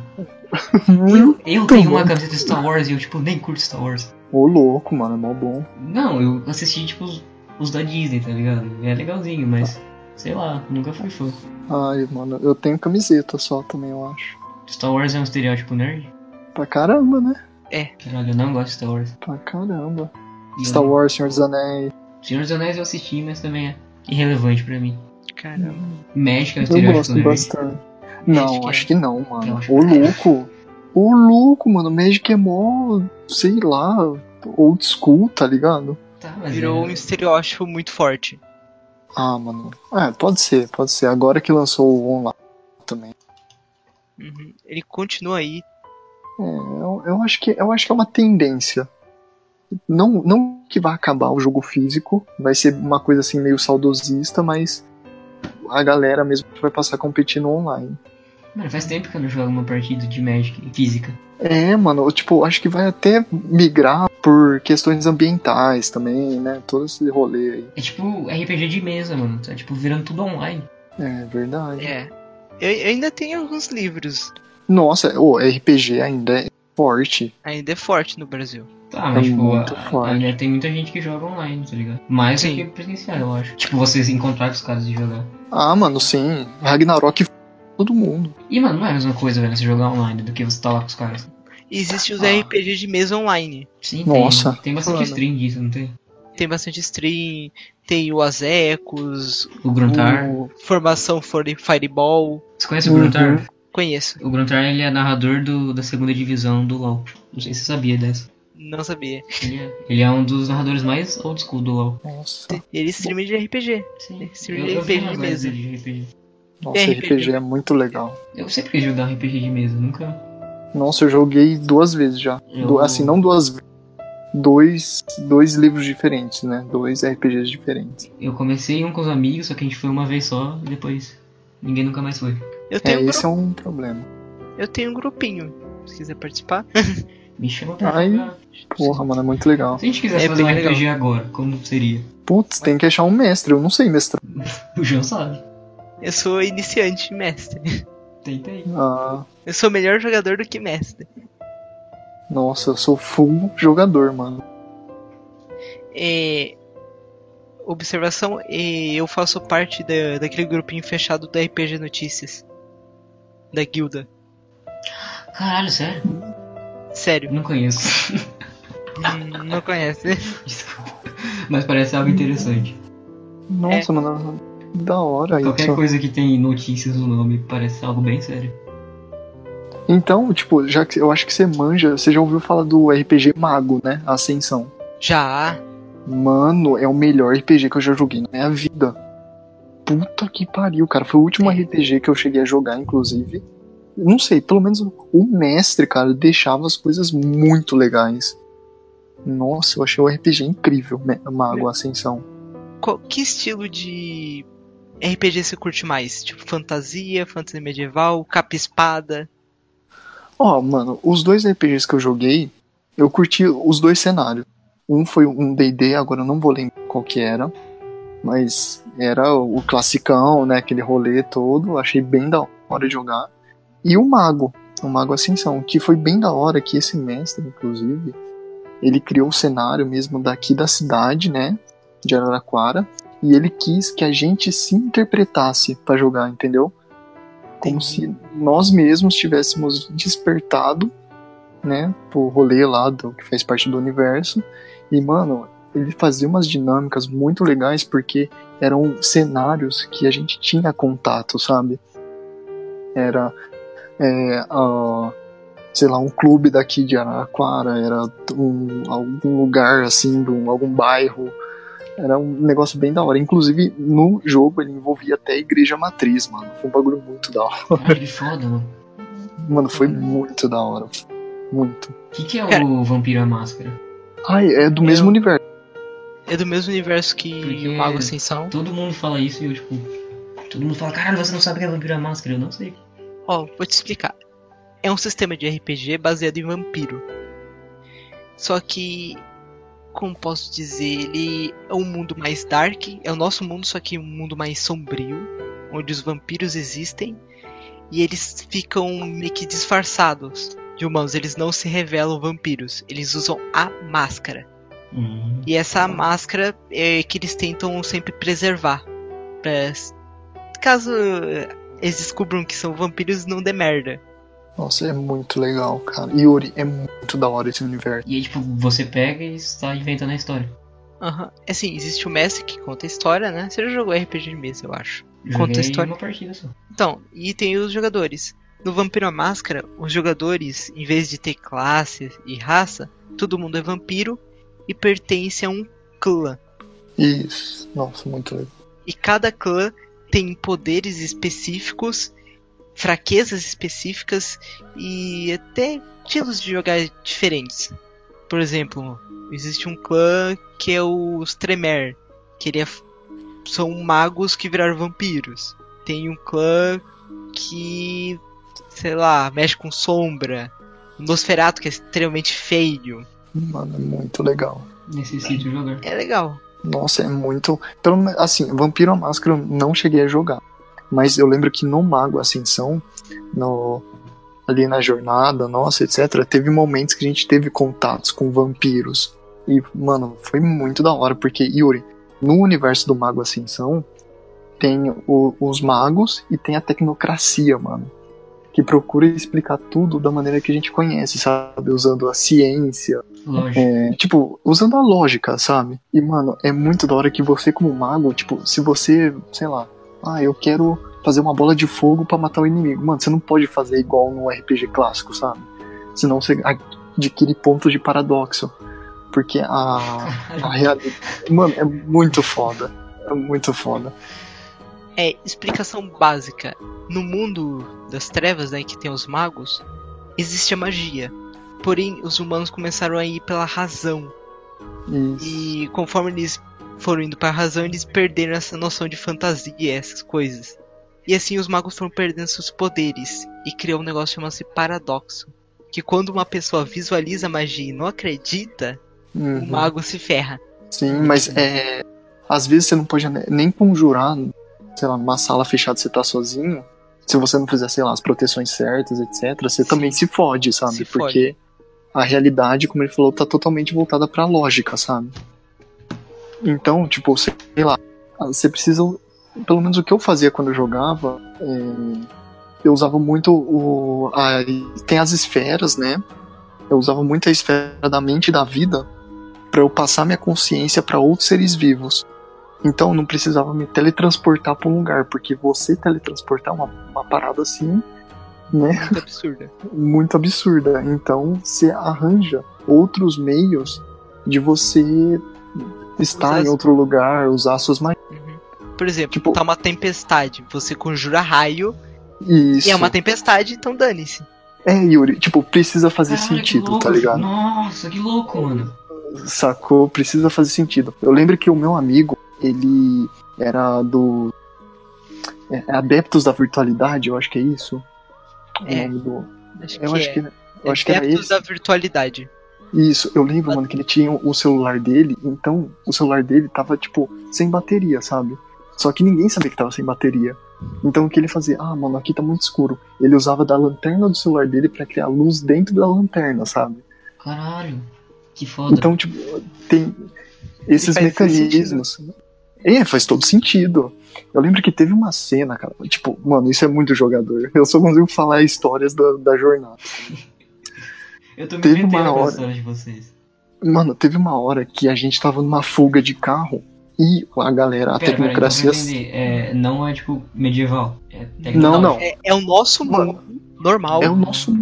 Muito Eu tenho uma camiseta de Star Wars e eu, tipo, nem curto Star Wars. Ô louco, mano, é mó bom. Não, eu assisti, tipo, os, os da Disney, tá ligado? É legalzinho, mas, sei lá, nunca fui fã. Ai, mano, eu tenho camiseta só também, eu acho. Star Wars é um estereótipo nerd? Pra caramba, né? Caralho, eu não gosto de Star Wars. Pra caramba. E Star eu- Wars, Senhor dos Anéis. Senhor dos Anéis eu assisti, mas também é irrelevante pra mim. Caramba. Magic é um Eu gosto bastante. Não, Magic é. acho que não, mano. acho Ô que é. louco. Ô louco, mano. Magic é mó, sei lá, old school, tá ligado? Tá, mas Virou um é... estereótipo muito forte. Ah, mano. É, pode ser, pode ser. Agora que lançou o online também. Uhum. Ele continua aí. É, eu, eu acho que eu acho que é uma tendência. Não, não que vai acabar o jogo físico, vai ser uma coisa assim meio saudosista, mas a galera mesmo vai passar a competir no online. Mano, faz tempo que eu não jogo uma partida de Magic física. É, mano, eu, tipo, acho que vai até migrar por questões ambientais também, né? Todo esse rolê aí. É tipo RPG de mesa, mano. Tá tipo virando tudo online. É verdade. É. Eu, eu ainda tenho alguns livros. Nossa, o RPG ainda é forte. Ainda é forte no Brasil. Tá, mas É tipo, muito a- forte. ainda tem muita gente que joga online, tá ligado? Mais do que presencial, eu acho. Tipo, você se encontrar com os caras e jogar. Ah, mano, sim. Ragnarok f- todo mundo. E, mano, não é a mesma coisa, velho, você jogar online do que você tá lá com os caras. Existe os Ah. RPG de mesa online. Sim, Nossa. tem. Tem bastante Mano. stream disso, não tem? Tem bastante stream, tem o Azecos, O Gruntar. o Formação For- Fireball. Você conhece o Uhum. Conheço, O Gruntar, ele é narrador do, da segunda divisão do LoL. Não sei se você sabia dessa. não sabia. Ele é, ele é um dos narradores mais old school do LoL. Nossa, Ele streama de RPG. Sim. Stream Eu, de RPG de mesa. de RPG. nossa, RPG. RPG é muito legal. Eu sempre quis jogar um RPG de mesa, nunca. Nossa, eu joguei duas vezes já. Eu- Du- Assim, não duas vezes. Dois, dois livros diferentes, né? Dois RPGs diferentes. Eu comecei um com os amigos, só que a gente foi uma vez só e depois ninguém nunca mais foi. Eu É, tenho, um esse gru- é um problema. eu tenho um grupinho. Se quiser participar. (laughs) Me chama pra Ai. Porra, mano, é muito legal. Se a gente quisesse É fazer um bem legal. RPG agora, como seria? Putz, tem que achar um mestre. Eu não sei mestrar. (laughs) O João sabe. Eu sou iniciante mestre. Tenta aí. Ah, Eu sou melhor jogador do que mestre. nossa, eu sou full jogador, mano. É, observação, é, eu faço parte da, daquele grupinho fechado do RPG Notícias. Da guilda. Caralho, sério? Sério, Não conheço. hum, não conhece. Desculpa. (laughs) Mas parece algo interessante. Nossa, mano, da hora Qualquer isso. coisa que tem notícias no nome parece algo bem sério. Então, tipo, já que eu acho que você manja, você já ouviu falar do RPG Mago, né? Ascensão. Já, Mano, é o melhor RPG que eu já joguei na minha vida. Puta que pariu, cara. Foi o último RPG que eu cheguei a jogar, inclusive. Não sei, pelo menos o mestre, cara, deixava as coisas muito legais. Nossa, eu achei o RPG incrível, Mago Ascensão. qual, que estilo de RPG você curte mais? Tipo fantasia, fantasia medieval, capa-espada? Ó, mano, os dois RPGs que eu joguei, eu curti os dois cenários. Um foi um D&D, agora eu não vou lembrar qual que era, mas era o classicão, né, aquele rolê todo, achei bem da hora de jogar. E o Mago, o Mago Ascensão, que foi bem da hora que esse mestre, inclusive, ele criou o cenário mesmo daqui da cidade, né, de Araraquara, e ele quis que a gente se interpretasse pra jogar, entendeu? Como se nós mesmos tivéssemos despertado, né, pro rolê lá do que faz parte do universo. E, mano, ele fazia umas dinâmicas muito legais porque eram cenários que a gente tinha contato, sabe? Era, é, sei lá, um clube daqui de Araraquara, era um, algum lugar assim, um- algum bairro. Era um negócio bem da hora. Inclusive, no jogo ele envolvia até a igreja matriz, mano. Foi um bagulho muito da hora. Caralho, que foda, mano. Mano, foi muito da hora. Muito. O que, que é o Vampiro à Máscara? Ai, é do mesmo universo. É do mesmo universo que Porque- o Mago Ascensão. Todo mundo fala isso e eu, tipo. Todo mundo fala, caralho, você não sabe o que é Vampiro à Máscara? Eu não sei. Ó, vou te explicar. É um sistema de RPG baseado em vampiro. Só que, como posso dizer, ele é um mundo mais dark, é o nosso mundo, só que um mundo mais sombrio, onde os vampiros existem e eles ficam meio que disfarçados de humanos, eles não se revelam vampiros, eles usam a máscara. Hum. E essa máscara é que eles tentam sempre preservar. Pra, caso eh, eles descubram que são vampiros, não dê merda. Nossa, é muito legal, cara. Yuri, é muito da hora esse universo. E aí, tipo, você pega e está inventando a história. Aham. Assim, existe o mestre que conta a história, né? Você já jogou RPG de mesa, eu acho. Conta Joguei a história. uma partida só. Então, e tem os jogadores. No Vampiro à Máscara, os jogadores, em vez de ter classe e raça, todo mundo é vampiro e pertence a um clã. Isso. Nossa, muito legal. E cada clã tem poderes específicos, fraquezas específicas e até estilos de jogar diferentes. Por exemplo, existe um clã que é os Tremer, que ele é- são magos que viraram vampiros. Tem um clã que, sei lá, mexe com sombra. O Nosferatu, que é extremamente feio. Mano, é muito legal. Necessito jogar. É legal. Nossa, é muito. Pelo assim, Vampiro à Máscara eu não cheguei a jogar. Mas eu lembro que no Mago Ascensão, no, ali na jornada, nossa, etc., teve momentos que a gente teve contatos com vampiros. E, mano, foi muito da hora, porque, Yuri, no universo do Mago Ascensão, tem o- os magos e tem a tecnocracia, mano. Que procura explicar tudo da maneira que a gente conhece, sabe? Usando a ciência, é, tipo, usando a lógica, sabe? E, mano, é muito da hora que você, como mago, tipo, se você, sei lá, ah, eu quero fazer uma bola de fogo pra matar o inimigo. Mano, você não pode fazer igual no RPG clássico, sabe? Senão você adquire pontos de paradoxo. Porque a, a (laughs) realidade. Mano, é muito foda. É muito foda. É, explicação básica. No mundo das trevas, né, que tem os magos, existe a magia. Porém, os humanos começaram a ir pela razão. Isso. E conforme eles foram indo pra razão, eles perderam essa noção de fantasia, essas coisas. E assim os magos foram perdendo seus poderes. E criou um negócio chamado paradoxo. Que quando uma pessoa visualiza a magia e não acredita, o Uhum. mago se ferra. Sim, mas é. Às vezes você não pode ne- nem conjurar, sei lá, numa sala fechada você tá sozinho. Se você não fizer, sei lá, as proteções certas, etc., você Sim. também se fode, sabe? Se Porque a realidade, como ele falou, tá totalmente voltada pra lógica, sabe? Então, tipo, sei lá, você precisa. Pelo menos o que eu fazia quando eu jogava, é, eu usava muito o. A, tem as esferas, né? Eu usava muito a esfera da mente e da vida para eu passar minha consciência para outros seres vivos. Então eu não precisava me teletransportar para um lugar, porque você teletransportar é uma, uma parada assim, né? Muito absurda. (laughs) Muito absurda. Então você arranja outros meios de você estar Usar em as- outro lugar, usar suas magias. Uhum. Por exemplo, Tipo- tá uma tempestade, você conjura raio Isso. e é uma tempestade, então dane-se. É, Yuri, tipo, precisa fazer sentido, louco. tá ligado? Nossa, que louco, mano. Sacou? Precisa fazer sentido. Eu lembro que o meu amigo, ele era do. É, é Adeptos da Virtualidade, eu acho que é isso. O É. nome do- Acho Eu que acho é. que, eu acho que era Adeptos esse. da virtualidade. Isso, eu lembro, mano, que ele tinha o celular dele, então o celular dele tava, tipo, sem bateria, sabe? Só que ninguém sabia que tava sem bateria. Então o que ele fazia? Ah, mano, aqui tá muito escuro. Ele usava da lanterna do celular dele pra criar luz dentro da lanterna, sabe? Caralho. Que foda. Então, tipo, tem esses mecanismos. É, faz todo sentido. Eu lembro que teve uma cena, cara. Tipo, mano, isso é muito jogador. Eu só consigo falar histórias da, da jornada. eu tô me teve uma hora- de vocês. Mano, teve uma hora que a gente tava numa fuga de carro e a galera, a Pera, pera, então tecnocracia. entender, é, não é tipo medieval. É não, não. É, é o nosso Mano, mundo normal, É o nosso.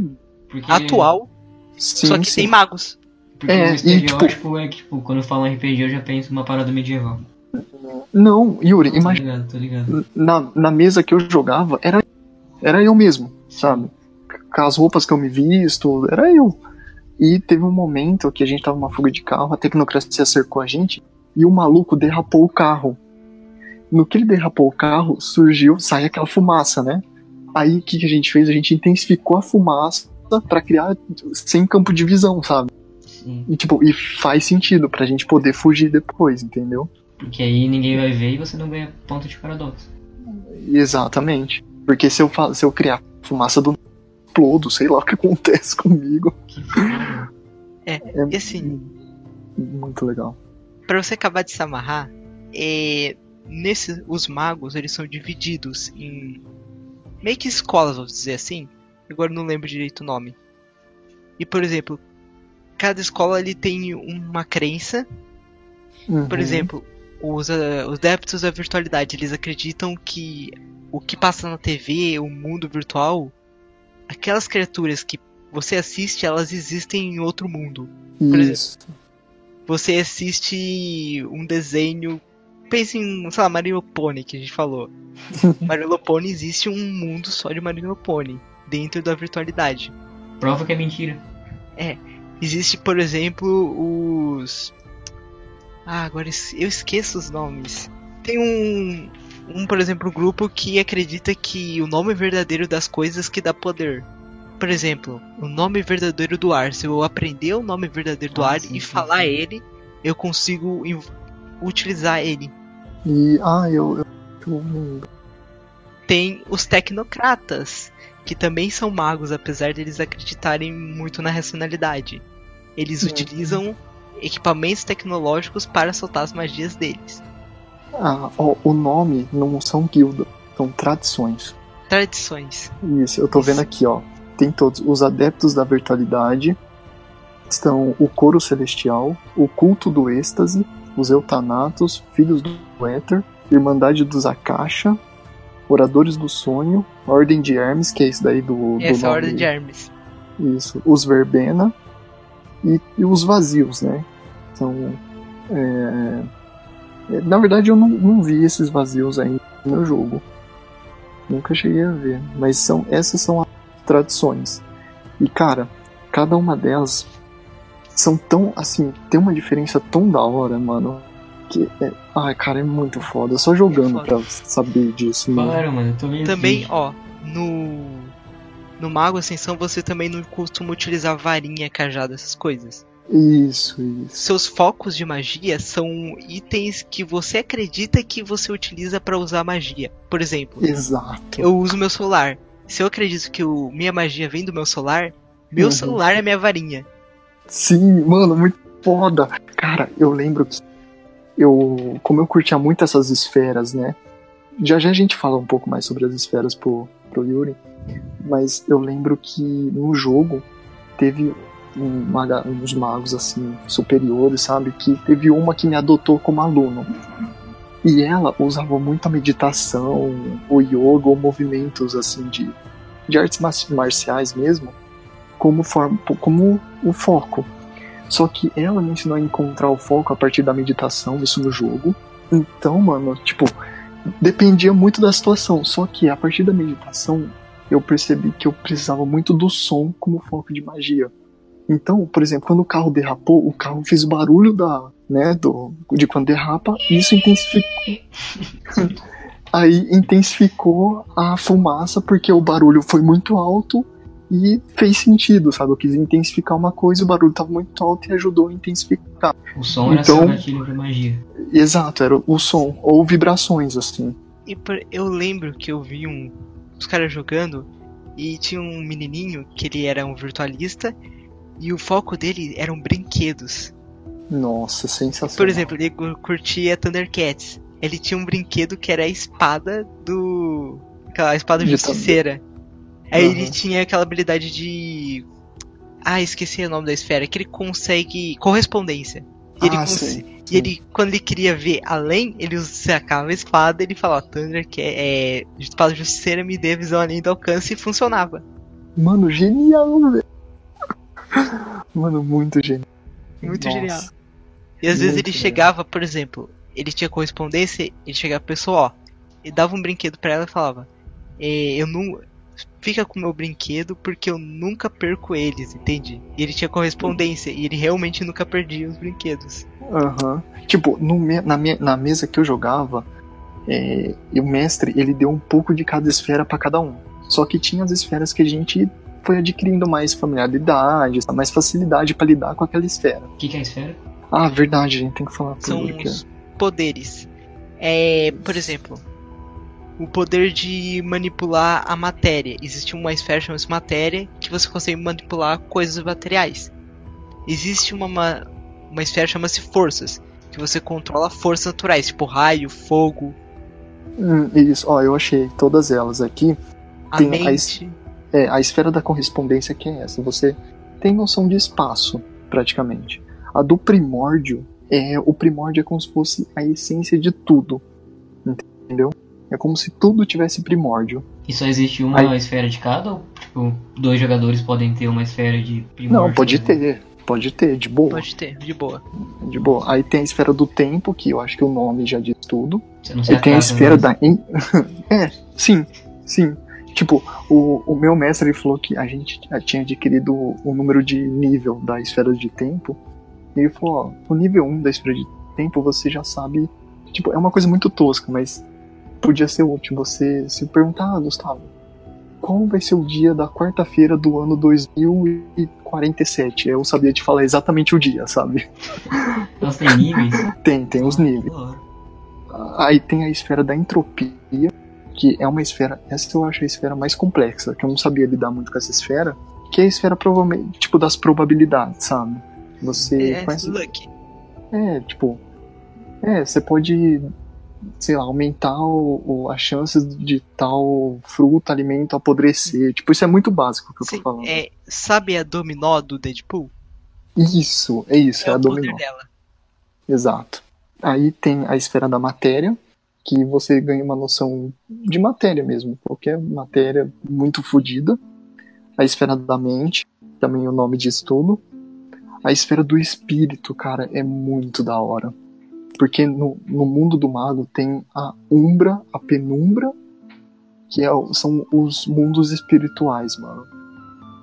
Porque, atual, Sim, só que sim. tem magos. Porque É, o e, estereótipo é que, tipo, quando eu falo RPG eu já penso numa parada medieval. Não, Yuri, Tô imagina. ligado, tô ligado. Na, na mesa que eu jogava, era, era eu mesmo, sabe? Com as roupas que eu me visto, era eu. E teve um momento que a gente tava numa fuga de carro, a tecnocracia cercou a gente e o maluco derrapou o carro. No que ele derrapou o carro, surgiu, sai aquela fumaça, né? Aí o que, que a gente fez? A gente intensificou a fumaça para criar sem campo de visão, sabe? Sim. E tipo, e faz sentido pra gente poder fugir depois, entendeu? Porque aí ninguém vai ver e você não ganha ponto de paradoxo. Exatamente. Porque se eu, se eu criar fumaça do explodo, sei lá o que acontece (laughs) comigo. Que foda. E assim, Muito legal. Pra você acabar de se amarrar, é, nesse, os magos eles são divididos em meio que escolas, vamos dizer assim. Agora eu não lembro direito o nome. E por exemplo, cada escola ele tem uma crença. Por Uhum. exemplo, os, ah, os adeptos da virtualidade eles acreditam que o que passa na TV, o mundo virtual, aquelas criaturas que você assiste, elas existem em outro mundo. por Isso. você assiste um desenho. Pense em, sei lá, Mario Pony que a gente falou. (laughs) Mario Pony existe um mundo só de Mario Pony dentro da virtualidade. Prova que é mentira. Existe, por exemplo, os. Ah, agora eu esqueço os nomes. Tem um, um, por exemplo, um grupo que acredita que o nome verdadeiro das coisas que dá poder. Por exemplo, o nome verdadeiro do ar. Se eu aprender o nome verdadeiro do Ah, ar sim, e sim, falar sim. ele, eu consigo utilizar ele. E. Ah, eu. eu, eu. Tem os tecnocratas, que também são magos, apesar de eles acreditarem muito na racionalidade. Eles Uhum. utilizam equipamentos tecnológicos para soltar as magias deles. Ah, ó, o nome não são guildas, são tradições. Tradições. Isso, eu tô vendo aqui, ó. Tem todos os adeptos da virtualidade, estão o coro celestial, o culto do êxtase, os eutanatos, filhos do éter, irmandade dos Akasha, oradores do sonho, ordem de Hermes, que é isso daí do, do Essa é a nome- ordem de Hermes. Isso, os verbena e, e os vazios, né? São. é, é, Na verdade, eu não, não vi esses vazios aí no meu jogo. Nunca cheguei a ver. Mas são essas são as tradições. E cara, cada uma delas são tão assim, tem uma diferença tão da hora, mano. Que é, ai, cara, é muito foda. Só jogando foda. pra saber disso, mano. Claro, mano, eu tô Também, ó, no. No Mago Ascensão você também não costuma utilizar varinha, cajado, essas coisas. Isso, isso. Seus focos de magia são itens que você acredita que você utiliza para usar magia. Por exemplo, Exato. eu uso meu celular. Se eu acredito que o, minha magia vem do meu celular, meu Uhum. celular é minha varinha. Sim, mano, muito foda. Cara, eu lembro que eu, como eu curtia muito essas esferas, né? Já já a gente fala um pouco mais sobre as esferas pro, pro Yuri, mas eu lembro que no jogo teve um uns magos assim superiores, sabe? Que teve uma que me adotou como aluno. E ela usava muito a meditação, o yoga, ou movimentos assim de, de artes mar- marciais mesmo, como, forma, como o foco. Só que ela me ensinou a encontrar o foco a partir da meditação, isso no jogo. Então, mano, tipo, dependia muito da situação. Só que a partir da meditação, eu percebi que eu precisava muito do som como foco de magia. Então, por exemplo, quando o carro derrapou, o carro fez o barulho da, né, do, de quando derrapa, e isso intensificou. (laughs) Aí intensificou a fumaça porque o barulho foi muito alto e fez sentido, sabe? Eu quis intensificar uma coisa, o barulho estava muito alto e ajudou a intensificar. O som era Então- seu gatilho pra magia. Exato, era o som, ou vibrações, assim. E por- eu lembro que eu vi um, os caras jogando e tinha um menininho que ele era um virtualista e o foco dele eram brinquedos. Nossa, sensacional. Por exemplo, ele cu- curtia Thundercats. Ele tinha um brinquedo que era a espada do. aquela espada De justiceira. Aí Aham. ele tinha aquela habilidade de. Ah, esqueci o nome da esfera. Que ele consegue. correspondência. E ele, ah, cons- sim. e ele, quando ele queria ver além, ele sacava a espada e ele falava: Thunder, que é, é espada justiceira, me dê a visão além do alcance e funcionava. Mano, genial, velho. Mano, muito genial. Muito Nossa. genial. E às vezes Muito ele legal. chegava, por exemplo, ele tinha correspondência, ele chegava pra pessoa, ó, e dava um brinquedo pra ela e falava, "É, eu não. Fica com o meu brinquedo porque eu nunca perco eles, entende? E ele tinha correspondência e ele realmente nunca perdia os brinquedos. Aham. Tipo, no me- na, me- na mesa que eu jogava, é, e o mestre, ele deu um pouco de cada esfera pra cada um. Só que tinha as esferas que a gente foi adquirindo mais familiaridade, mais facilidade pra lidar com aquela esfera. O que, que é a esfera? Ah, verdade, a gente tem que falar São é. os poderes. É, por exemplo, o poder de manipular a matéria. Existe uma esfera chamada matéria que você consegue manipular coisas materiais. Existe uma, ma- uma esfera chamada forças, que você controla forças naturais, tipo raio, fogo, Hum, isso, ó, eu achei todas elas aqui. a Tem a mente. É, a esfera da correspondência que é essa. Você tem noção de espaço, praticamente. A do primórdio é o primórdio é como se fosse a essência de tudo. Entendeu? É como se tudo tivesse primórdio. E só existe uma Aí- esfera de cada? Ou, tipo, dois jogadores podem ter uma esfera de primórdio? Não, pode exemplo? ter. Pode ter, de boa. Pode ter, de boa. De boa. Aí tem a esfera do tempo, que eu acho que o nome já diz tudo. Você não se Aí tem a esfera né? da. (laughs) é, sim, sim. Tipo, o, o meu mestre falou que a gente tinha adquirido o número de nível da esfera de tempo. E ele falou: ó, o nível 1 da esfera de tempo você já sabe. Tipo, é uma coisa muito tosca, mas podia ser útil você se perguntar, ah, Gustavo, qual vai ser o dia da quarta-feira do ano 2047? Eu sabia te falar exatamente o dia, sabe? Elas têm níveis? Tem, tem os níveis. Aí tem a esfera da entropia, que é uma esfera, essa eu acho a esfera mais complexa, que eu não sabia lidar muito com essa esfera, que é a esfera provavelmente, tipo, das probabilidades, sabe? Você É, conhece. Lucky. É, tipo. É, você pode, sei lá, aumentar o, o- as chances de tal fruta, alimento apodrecer. Tipo, isso é muito básico que eu tô Sim, falando. é, sabe a dominó do Deadpool? Isso, é isso, é, a o dominó. dela. Exato. Aí tem a esfera da matéria, que você ganha uma noção de matéria mesmo, qualquer matéria muito fodida. A esfera da mente, também o nome diz tudo. A esfera do espírito, cara, é muito da hora. Porque no, no mundo do mago tem a umbra, a penumbra, que é, são os mundos espirituais, mano.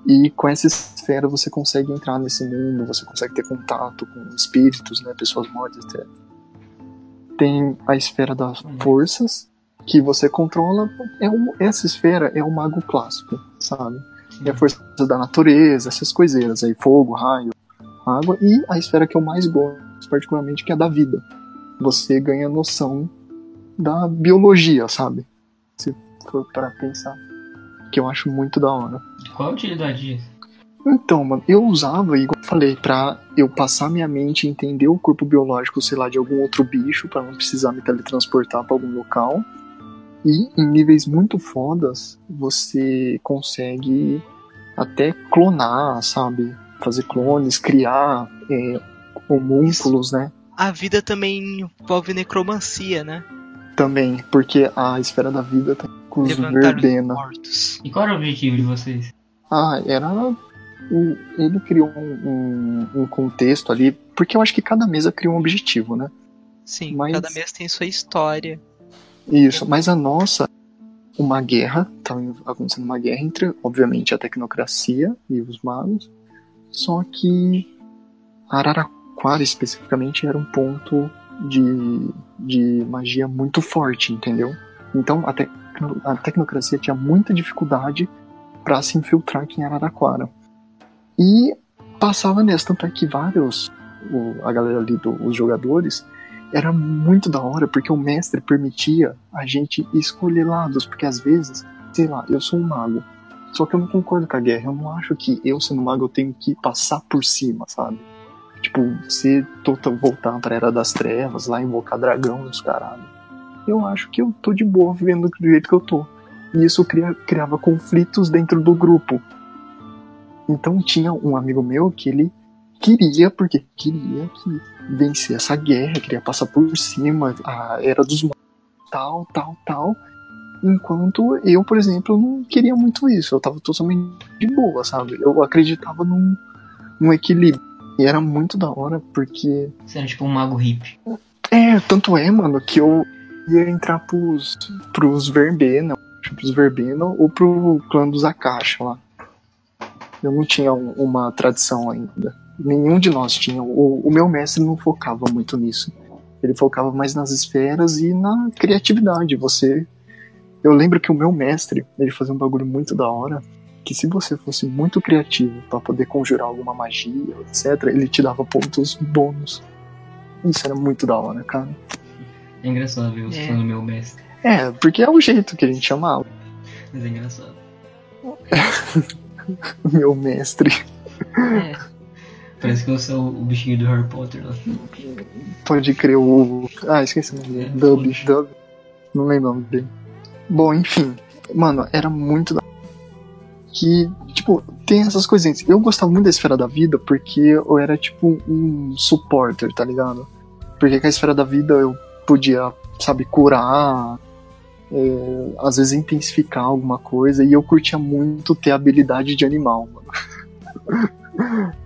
E com essa esfera você consegue entrar nesse mundo, você consegue ter contato com espíritos, né, pessoas mortas, etc. Tem a esfera das forças, que você controla. É um, essa esfera é o mago clássico, sabe? É a força da natureza, essas coiseiras aí, fogo, raio, água. E a esfera que eu mais gosto, particularmente, que é a da vida. Você ganha noção da biologia, sabe? Se for para pensar. Que eu acho muito da hora. Qual a utilidade disso? Então, mano, eu usava, igual eu falei, pra eu passar minha mente e entender o corpo biológico, sei lá, de algum outro bicho, pra não precisar me teletransportar pra algum local. E em níveis muito fodas, você consegue até clonar, sabe? Fazer clones, criar é, homúnculos, né? A vida também envolve necromancia, né? Também, porque a esfera da vida tem com os verbena. mortos. E qual era o objetivo de vocês? Ah, era. o- Ele criou um, um- um contexto ali, porque eu acho que cada mesa cria um objetivo, né? Sim, Mas- cada mês tem sua história. Isso, mas a nossa, uma guerra, tá acontecendo uma guerra entre, obviamente, a tecnocracia e os magos, só que Araraquara especificamente era um ponto de, de magia muito forte, entendeu? Então a, a tecnocracia tinha muita dificuldade para se infiltrar aqui em Araraquara. E passava nessa, tanto é que vários, o- a galera ali, do, os jogadores, era muito da hora, porque o mestre permitia a gente escolher lados, porque às vezes, sei lá, eu sou um mago, só que eu não concordo com a guerra, eu não acho que eu sendo mago eu tenho que passar por cima, sabe? Tipo, você tota- voltar pra Era das Trevas, lá invocar dragão nos caralho. Eu acho que eu tô de boa vivendo do jeito que eu tô. E isso cria- criava conflitos dentro do grupo. Então tinha um amigo meu que ele queria, porque queria que vencer essa guerra, queria passar por cima, a era dos tal, tal, tal. Enquanto eu, por exemplo, não queria muito isso. Eu tava totalmente de boa, sabe? Eu acreditava num, num equilíbrio. E era muito da hora, porque. Você era tipo um mago hippie. É, tanto é, mano, que eu ia entrar pros, pros verbena, pros Verbena ou pro clã dos Akasha lá. Eu não tinha um- uma tradição ainda. Nenhum de nós tinha. O, o meu mestre não focava muito nisso. Ele focava mais nas esferas e na criatividade. Você. Eu lembro que o meu mestre, ele fazia um bagulho muito da hora. Que se você fosse muito criativo pra poder conjurar alguma magia, etc., ele te dava pontos bônus. Isso era muito da hora, cara. É engraçado ver os É. do meu mestre. É, porque é o jeito que a gente chamava. Mas é engraçado. (laughs) Meu mestre. É, Parece que eu sou o bichinho do Harry Potter lá. Pode crer o. Ah, esqueci o nome dele. É, Dub. Dub. Não lembro o nome dele. Bom, enfim. Mano, era muito da. Que, tipo, tem essas coisinhas. Eu gostava muito da Esfera da Vida porque eu era, tipo, um supporter, tá ligado? Porque com a Esfera da Vida eu podia, sabe, curar. é, às vezes intensificar alguma coisa. E eu curtia muito ter habilidade de animal, mano. (laughs)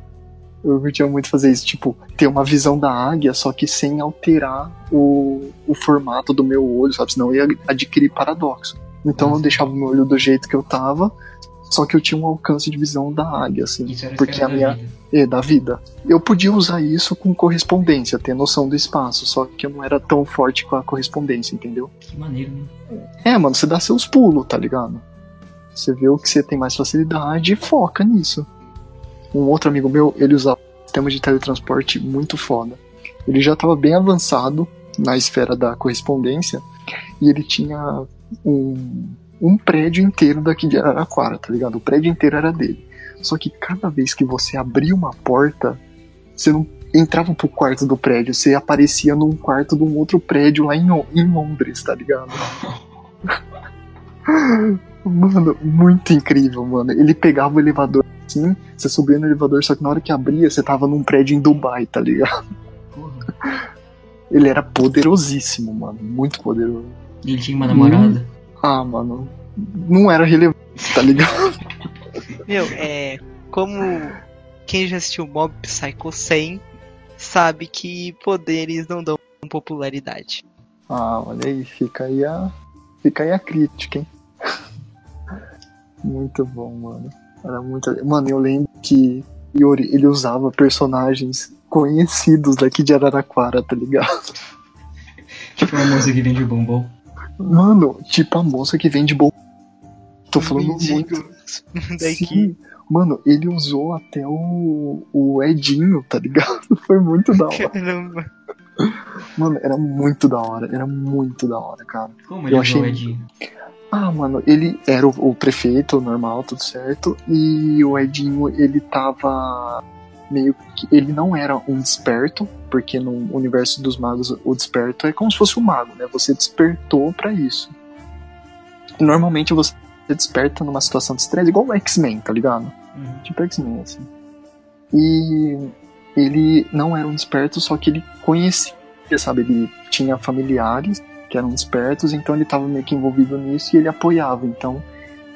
Eu curtia muito fazer isso, tipo, ter uma visão da águia, só que sem alterar o, o formato do meu olho, sabe? Senão eu ia adquirir paradoxo. Então eu Nossa. deixava o meu olho do jeito que eu tava, só que eu tinha um alcance de visão da águia, assim, porque a minha. vida. É, da vida. Eu podia usar isso com correspondência, ter noção do espaço, só que eu não era tão forte com a correspondência, entendeu? Que maneiro, né? É, mano, você dá seus pulos, tá ligado? Você vê o que você tem mais facilidade e foca nisso. Um outro amigo meu, ele usava um sistema de teletransporte muito foda. Ele já estava bem avançado na esfera da correspondência e ele tinha um, um prédio inteiro daqui de Araraquara, tá ligado? O prédio inteiro era dele. Só que cada vez que você abria uma porta, você não entrava pro quarto do prédio, você aparecia num quarto de um outro prédio lá em, em Londres, tá ligado? (laughs) Mano, muito incrível, mano. Ele pegava o elevador assim, você subia no elevador, só que na hora que abria, você tava num prédio em Dubai, tá ligado? Ele era poderosíssimo, mano. Muito poderoso. E ele tinha uma namorada. Ah, mano. Não era relevante, tá ligado? Meu, é. Como quem já assistiu Mob Psycho 100 sabe que poderes não dão popularidade. Ah, olha aí, fica aí a. Fica aí a crítica, hein? Muito bom, mano. Era muito. Mano, eu lembro que Yori, ele usava personagens conhecidos daqui de Araraquara, tá ligado? Tipo uma moça que vende bombom. Mano, tipo a moça que vende bom. Tô falando Mendigo muito. (laughs) daqui. Sim. Mano, ele usou até o, o Edinho, tá ligado? (laughs) Foi muito da hora. Caramba. Mano, era muito da hora. Era muito da hora, cara. Como ele Eu usou o achei- Edinho? Ah, mano, ele era o, o prefeito normal, tudo certo. E o Edinho, ele tava meio que. Ele não era um desperto, porque no universo dos magos o desperto é como se fosse um mago, né? Você despertou pra isso. Normalmente você desperta numa situação de estresse, igual o X-Men, tá ligado? Uhum. Tipo X-Men, assim. E ele não era um desperto, só que ele conhecia, sabe? Ele tinha familiares que eram despertos, então ele tava meio que envolvido nisso e ele apoiava. Então,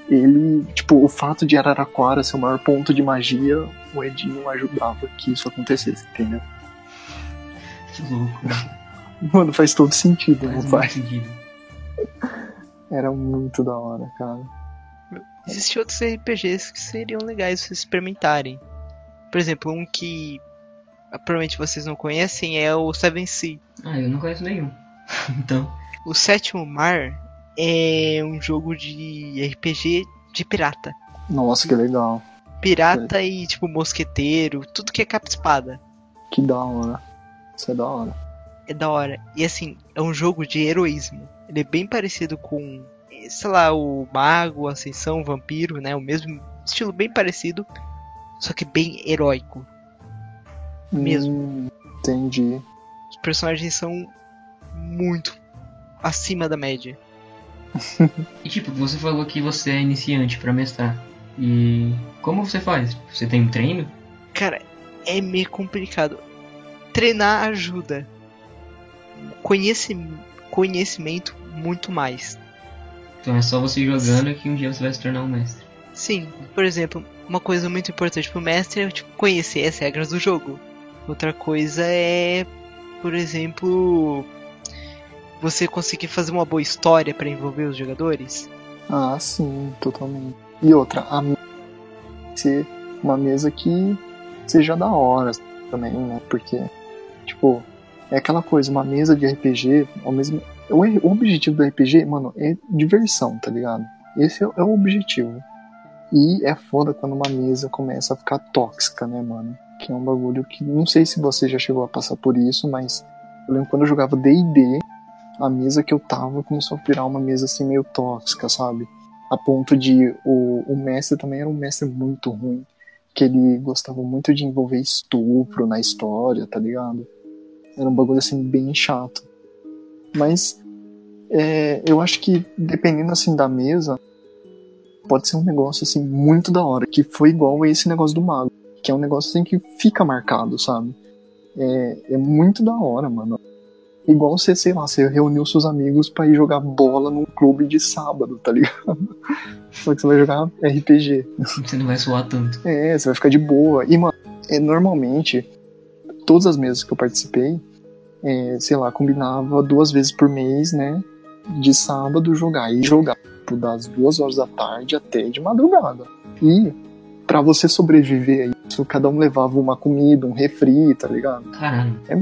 ele, tipo, o fato de Araraquara ser o maior ponto de magia, o Edinho ajudava que isso acontecesse, entendeu? Que louco. né? Mano, faz todo sentido, não Faz faz? muito sentido. Era muito da hora, cara. Existem outros RPGs que seriam legais vocês experimentarem. Por exemplo, um que provavelmente vocês não conhecem é o Seven Sea. Ah, eu não conheço nenhum. (laughs) então. O Sétimo Mar é um jogo de RPG de pirata. Nossa, que legal. Pirata e tipo mosqueteiro, tudo que é capa-espada. Que da hora. Isso é da hora. É da hora. E assim, é um jogo de heroísmo. Ele é bem parecido com, sei lá, o Mago, Ascensão, o Vampiro, né? O mesmo estilo bem parecido, só que bem heróico. Mesmo. Hum, entendi. Os personagens são muito acima da média. (laughs) E tipo, você falou que você é iniciante pra mestrar. E como você faz? Você tem um treino? Cara, é meio complicado. Treinar ajuda. Conheci... Conhecimento, muito mais. Então é só você jogando que um dia você vai se tornar um mestre. Sim, por exemplo, uma coisa muito importante pro mestre é tipo, conhecer as regras do jogo. Outra coisa é, por exemplo, você conseguir fazer uma boa história para envolver os jogadores. Ah, sim, totalmente. E outra, a mesa ser uma mesa que seja da hora também, né? Porque, tipo, é aquela coisa, uma mesa de RPG, ao mesmo. O, o objetivo do RPG, mano, é diversão, tá ligado? Esse é, é o objetivo. E é foda quando uma mesa começa a ficar tóxica, né, mano? Que é um bagulho que. Não sei se você já chegou a passar por isso, mas eu lembro quando eu jogava DD, a mesa que eu tava começou a virar uma mesa assim meio tóxica, sabe? A ponto de o, o mestre também era um mestre muito ruim. Que ele gostava muito de envolver estupro na história, tá ligado? Era um bagulho assim bem chato. Mas é, eu acho que dependendo assim da mesa, pode ser um negócio assim muito da hora, que foi igual a esse negócio do mago, que é um negócio assim que fica marcado, sabe? É, é muito da hora, mano. Igual você, sei lá, você reuniu seus amigos para ir jogar bola num clube de sábado, tá ligado? (laughs) Só que você vai jogar RPG. Você não vai suar tanto. É, você vai ficar de boa. E, mano, é, normalmente, todas as mesas que eu participei, é, sei lá, combinava duas vezes por mês, né? De sábado jogar. E jogar tipo, das duas horas da tarde até de madrugada. E para você sobreviver a isso, cada um levava uma comida, um refri, tá ligado? Caralho. É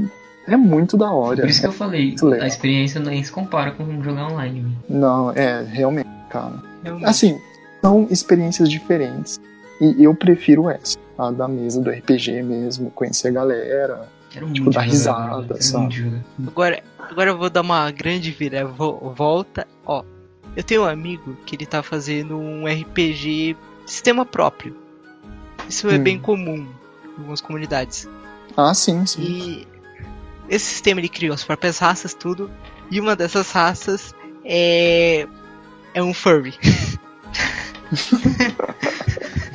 muito da hora. Por isso que eu é falei, a experiência nem se compara com jogar online. né? Não, é, realmente, cara. Realmente. Assim, são experiências diferentes. E eu prefiro essa, a da mesa do RPG mesmo, conhecer a galera. Quero muito Tipo, dar jogar, risada. Quero sabe? muito. Agora, agora eu vou dar uma grande vira vo- volta. Ó, eu tenho um amigo que ele tá fazendo um RPG sistema próprio. Isso é Hum. bem comum em algumas comunidades. Ah, sim, sim. E esse sistema ele criou as próprias raças, tudo. E uma dessas raças é é um furry.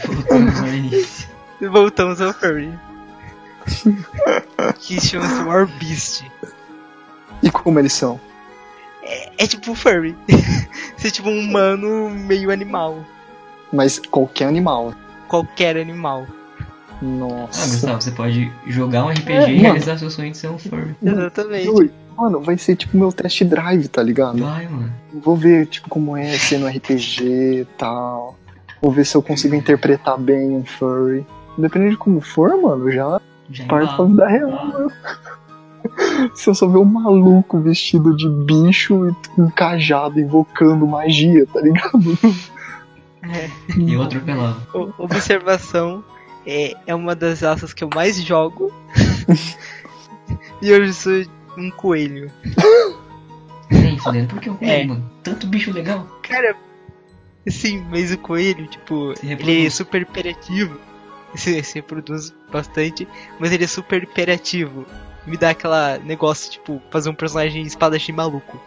Voltamos (laughs) ao início. Voltamos ao furry. que chama-se War Beast. E como eles são? É tipo um furry. (laughs) Você é tipo um humano meio animal. Mas qualquer animal. Qualquer animal. Ah, Nossa. Gustavo, você pode jogar um RPG É, e mano. realizar seu sonho de ser um furry. Exatamente. Ui, Mano, vai ser tipo meu test drive, tá ligado? Vai, mano. Vou ver, tipo, como é ser no RPG e tal. Vou ver se eu consigo interpretar bem um furry. Dependendo de como for, mano, já Já parto pra vida real, mano. (laughs) Se eu só ver um maluco vestido de bicho e com um cajado invocando magia, tá ligado? É. E eu atropelava. O- Observação é, é uma das raças que eu mais jogo. (laughs) e hoje sou um coelho. Nem fodendo, por que o coelho, É. mano? Tanto bicho legal. Cara, sim, mas o coelho, tipo, ele é super hiperativo. Se, se reproduz bastante, mas ele é super hiperativo. Me dá aquela negócio, tipo, fazer um personagem espadachim maluco.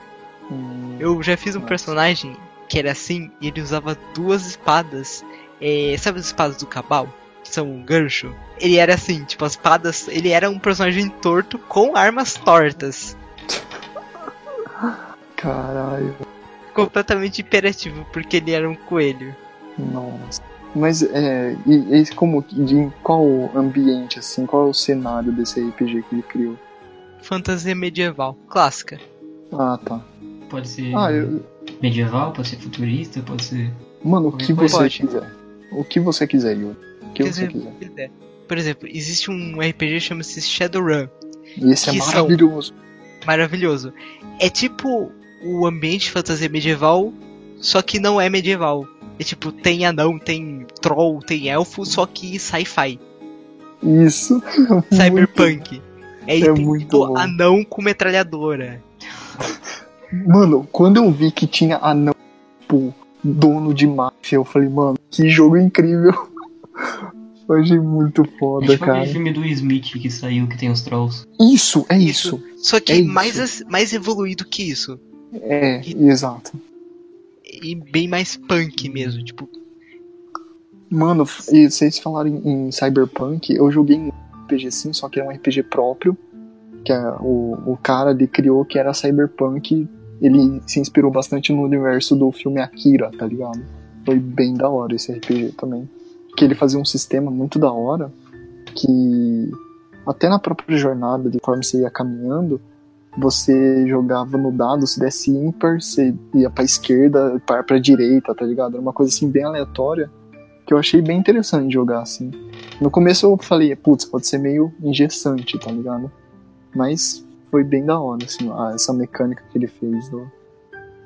Hum, Eu já fiz um Nossa. personagem que era assim, e ele usava duas espadas. É, sabe as espadas do Cabal? São um gancho? Ele era assim, tipo, as espadas. Ele era um personagem torto com armas tortas. Caralho, Completamente hiperativo, porque ele era um coelho. nossa. Mas é. E, e como. De, em qual ambiente, assim? Qual é o cenário desse RPG que ele criou? Fantasia medieval, clássica. Ah, tá. Pode ser Ah, eu. medieval, pode ser futurista, pode ser. Mano, o que Pode. você quiser. O que você quiser, Yuri. Que você dizer, quiser. Por exemplo, existe um RPG que chama-se Shadowrun. E esse é que são- maravilhoso. Maravilhoso. É tipo o ambiente de fantasia medieval, só que não é medieval. É tipo, tem anão, tem troll, tem elfo, só que sci-fi. Isso. (laughs) Cyberpunk. Aí É tem muito tipo bom. anão com metralhadora. Mano, quando eu vi que tinha anão, tipo, dono de máfia, eu falei, mano, que jogo incrível. Achei muito É foda, tipo cara. aquele filme do Smith que saiu, que tem os trolls. Isso, é isso. Só que É isso. mais, as- mais evoluído que isso. É, exato. E bem mais punk mesmo. Tipo, Mano, e vocês falaram em, em Cyberpunk, eu joguei um RPG sim, só que é um RPG próprio. Que é o, o cara ele criou que era Cyberpunk. Ele se inspirou bastante no universo do filme Akira, tá ligado? Foi bem da hora esse RPG também. Que ele fazia um sistema muito da hora. Que até na própria jornada, de conforme você ia caminhando, você jogava no dado, se desse ímpar, você ia pra esquerda, par pra direita, tá ligado? Era uma coisa assim bem aleatória, que eu achei bem interessante jogar assim. No começo eu falei, putz, pode ser meio engessante, tá ligado? Mas foi bem da hora, assim, essa mecânica que ele fez.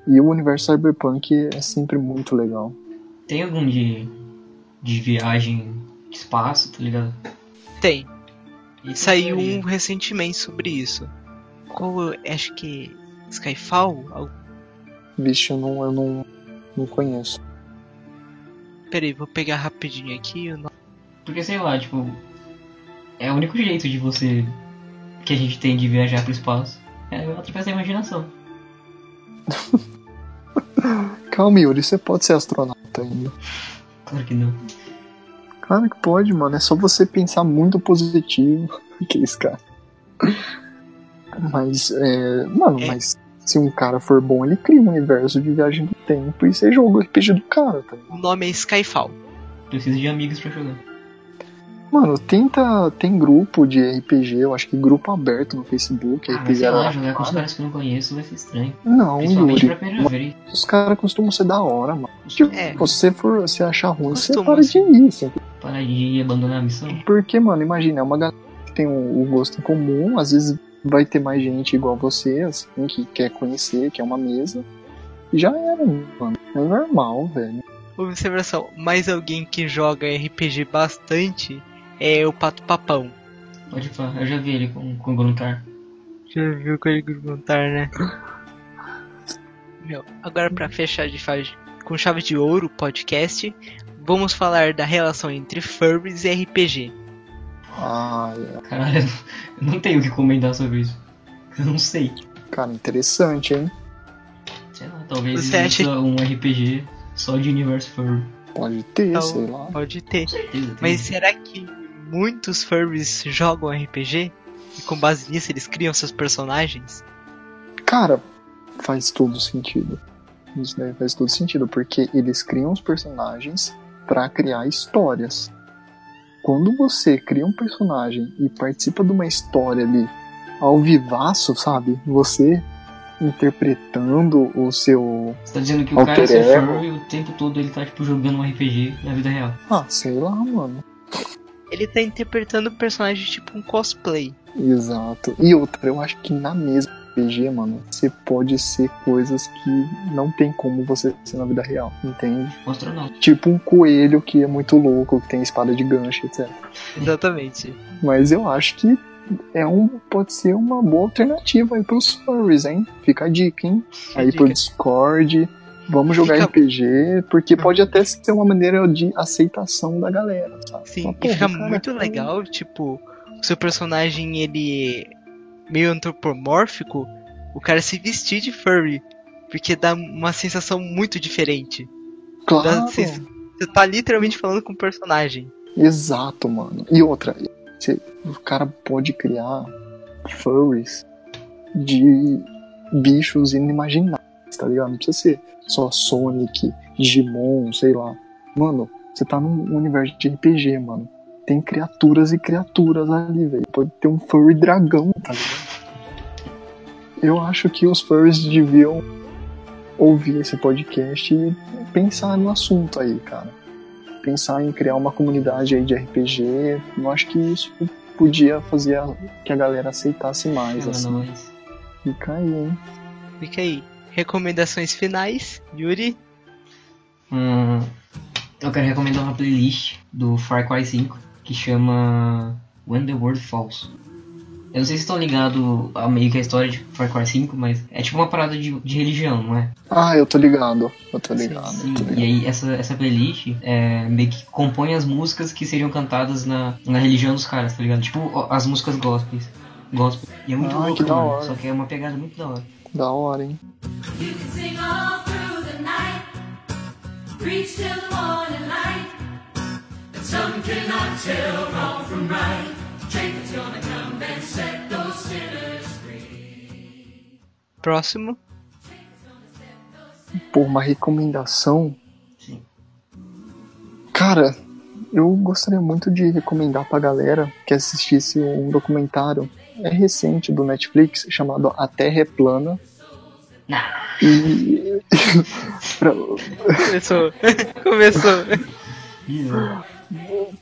E o universo Cyberpunk é sempre muito legal. Tem algum de, de viagem de espaço, tá ligado? Tem. E Saiu um recentemente sobre isso. Qual, eu acho que Skyfall? Vixe, eu não, eu não, não conheço. Peraí, vou pegar rapidinho aqui. o nome. Porque sei lá, tipo. É o único jeito de você. que a gente tem de viajar pro espaço. É através da imaginação. (laughs) Calma, Yuri, você pode ser astronauta ainda. Claro que não. Claro que pode, mano. É só você pensar muito positivo. (laughs) que esse cara. Mas, é. Mano, É. mas se um cara for bom, ele cria um universo de viagem do tempo e você joga o RPG do cara, tá? O nome é Skyfall. Preciso de amigos pra jogar. Mano, tenta. Tem grupo de RPG, eu acho que grupo aberto no Facebook. Ah, mas RPG sei lá, jogar com os caras que eu não conheço vai ser estranho. Não, Principalmente pra Yuri. vez. Os caras costumam ser da hora, mano. Tipo, É. se você for se achar ruim, você Costuma, para de ir. assim. Parar de ir e abandonar a missão. Porque, mano, imagina, é uma galera que tem o, o gosto em comum, às vezes vai ter mais gente igual você, assim, que quer conhecer, que é uma mesa. E já era, mano. É normal, velho. Observação: mais alguém que joga RPG bastante é o Pato Papão. Pode falar, eu já vi ele com, com o Gruntar. Já viu com ele perguntar, né? Meu, agora pra fechar de faz com chave de ouro o podcast, vamos falar da relação entre furries e RPG. Ah, é. Caralho, eu não tenho o que comentar sobre isso. Eu não sei. Cara, interessante, hein? Sei lá, talvez Você exista acha- um RPG só de universo furry. Pode ter, Então- sei lá. Pode ter. Com certeza. Mas será que muitos furries jogam RPG? E com base nisso eles criam seus personagens? Cara, faz todo sentido. Isso daí faz todo sentido, porque eles criam os personagens pra criar histórias. Quando você cria um personagem e participa de uma história ali ao vivaço, sabe? Você interpretando o seu. Você tá dizendo que o Alter cara ego. furry o tempo todo ele tá tipo jogando um RPG na vida real. Ah, sei lá, mano. Ele tá interpretando o personagem tipo um cosplay. Exato. E outra, eu acho que na mesma RPG, mano, você pode ser coisas que não tem como você ser na vida real, entende? Um astronauta. Tipo um coelho que é muito louco, que tem espada de gancho, etc. Exatamente. Mas eu acho que é um, pode ser uma boa alternativa aí pros furries, hein? Fica a dica, hein? Aí dica. pro Discord, vamos jogar Fica- RPG, porque pode até ser uma maneira de aceitação da galera, sabe? Sim, Mas, e porra, fica cara, muito cara, legal, tipo, o seu personagem ele meio antropomórfico, o cara se vestir de furry, porque dá uma sensação muito diferente. Claro, Dá- Você você tá literalmente falando com o personagem. exato, mano. E outra, você- o cara pode criar furries de bichos inimagináveis, tá ligado? Não precisa ser só Sonic, Digimon, sei lá. Mano, você tá num universo de RPG, mano. Tem criaturas e criaturas ali, velho. Pode ter um furry dragão, tá ligado? Eu acho que os furries deviam ouvir esse podcast e pensar no assunto aí, cara. Pensar em criar uma comunidade aí de RPG. Eu acho que isso podia fazer a- que a galera aceitasse mais, É, assim. nós. Fica aí, hein? Fica aí. Recomendações finais, Yuri. Hum, eu quero recomendar uma playlist do Far Cry 5 que chama When the World Falls. Eu não sei se estão ligados a meio que a história de Far Cry 5, mas é tipo uma parada de, de religião, não é? Ah, eu tô ligado. Eu tô Sim, ligado. Sim, tô e ligado. aí essa, essa playlist é, meio que compõe as músicas que seriam cantadas na, na religião dos caras, tá ligado? Tipo as músicas gospels. Gospel. E é muito Ah, louco, mano. hora. Só que é uma pegada muito da hora. Da hora, hein? You can sing all through the night, preach till the morning light. But some cannot tell wrong from right. Jacob's gonna come and set those sinners free. Próximo. Pô, uma recomendação. Sim. Cara, Eu gostaria muito de recomendar pra galera que assistisse um documentário recente do Netflix chamado A Terra é Plana. E (laughs) Começou. Começou.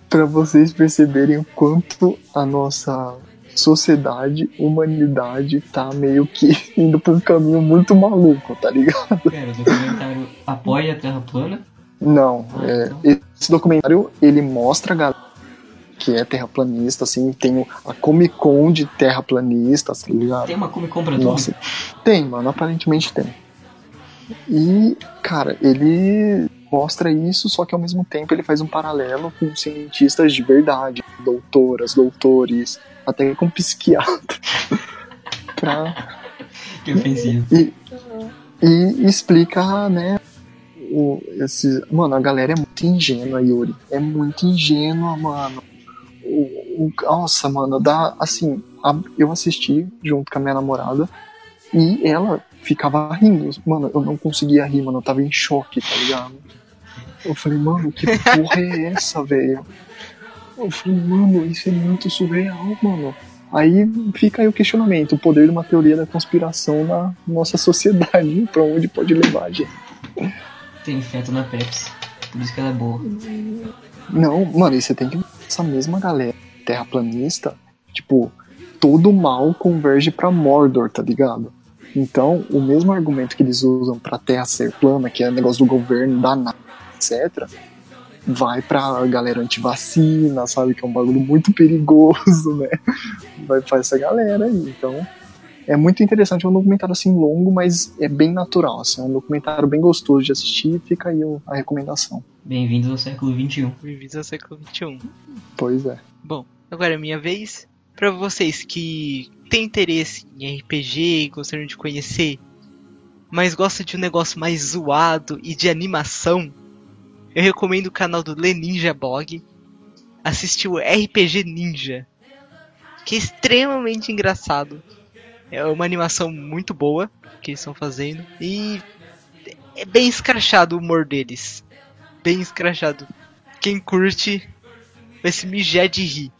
Pra vocês perceberem o quanto a nossa sociedade, humanidade tá meio que (laughs) indo pra um caminho muito maluco, tá ligado? Pera, o documentário apoia a Terra plana? Não, é, esse documentário ele mostra a galera que é terraplanista, assim, tem a Comic Con de terraplanistas, tá ligado? Tem uma Comic Con pra. Nossa, tem, mano, aparentemente tem. E, cara, ele mostra isso, só que ao mesmo tempo ele faz um paralelo com cientistas de verdade, doutoras, doutores, até com psiquiatra. (laughs) pra, Que ofensivo. e, e explica, né, o, esse, mano, a galera é muito ingênua, Yuri. É muito ingênua, mano. O, nossa, mano, dá, assim, a- eu assisti junto com a minha namorada e ela ficava rindo. Mano, eu não conseguia rir, mano, eu tava em choque, tá ligado? Eu falei, mano, que porra é essa, velho? Eu falei, mano, isso é muito surreal, mano. Aí fica aí o questionamento, o poder de uma teoria da conspiração na nossa sociedade, (laughs) pra onde pode levar a gente. Tem feto na Pepsi. Por isso que ela é boa. Não, mano, e você tem que essa mesma galera terraplanista, tipo, todo mal converge pra Mordor, tá ligado? Então, o mesmo argumento que eles usam pra Terra ser plana, que é negócio do governo, da NASA, etc., vai pra galera antivacina, sabe? Que é um bagulho muito perigoso, (laughs) né? Vai pra essa galera aí. Então, é muito interessante. É um documentário assim longo, mas é bem natural. Assim, é um documentário bem gostoso de assistir. Fica aí a recomendação. Bem-vindos ao século XXI. Bem-vindos ao século XXI. Pois é. Bom, agora é minha vez. Pra vocês que têm interesse em RPG e gostariam de conhecer, mas gostam de um negócio mais zoado e de animação, eu recomendo o canal do Leninja Blog. Assistir o RPG Ninja, que é extremamente engraçado. É uma animação muito boa que eles estão fazendo e é bem escrachado o humor deles. Bem escrachado. Quem curte vai se mijar de rir.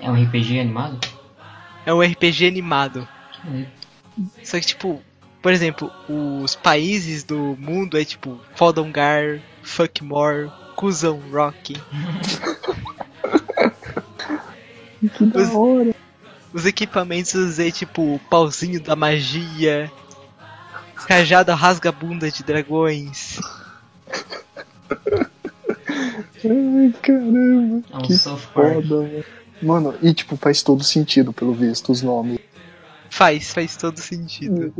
É um RPG animado? É um RPG animado. É. Só que, tipo, por exemplo, os países do mundo é tipo Fodongar, Fuckmore, Cusão Rock. (laughs) Que da Os- hora. Os equipamentos é tipo pauzinho da magia, cajado rasga-bunda de dragões. Ai, caramba. É um Que foda, mano. Mano, e tipo, faz todo sentido, pelo visto, os nomes. Faz, faz todo sentido.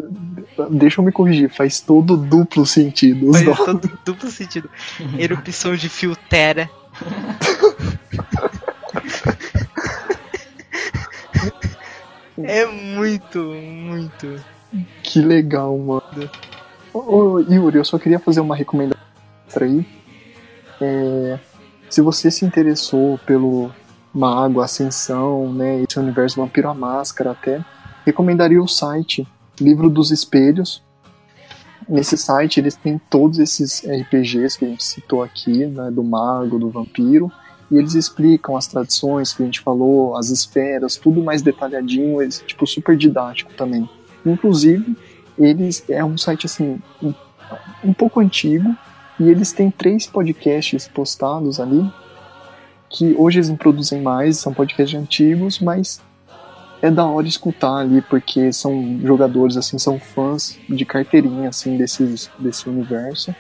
Deixa eu me corrigir, faz todo duplo sentido os Faz nomes. todo duplo sentido. (laughs) Erupção de Filtera. (laughs) é muito, muito. Que legal, mano. Ô, ô, Yuri, eu só queria fazer uma recomendação aí. É, se você se interessou pelo Mago, Ascensão, né, esse universo Vampiro à Máscara até, recomendaria o site Livro dos Espelhos. Nesse site eles têm todos esses RPGs que a gente citou aqui, né, do Mago, do Vampiro, e eles explicam as tradições que a gente falou, as esferas, tudo mais detalhadinho, eles, tipo, super didático também. Inclusive, eles é um site assim um, um pouco antigo e eles têm três podcasts postados ali que hoje eles não produzem mais, são podcasts antigos, mas é da hora escutar ali porque são jogadores assim, são fãs de carteirinha assim desses desse universo.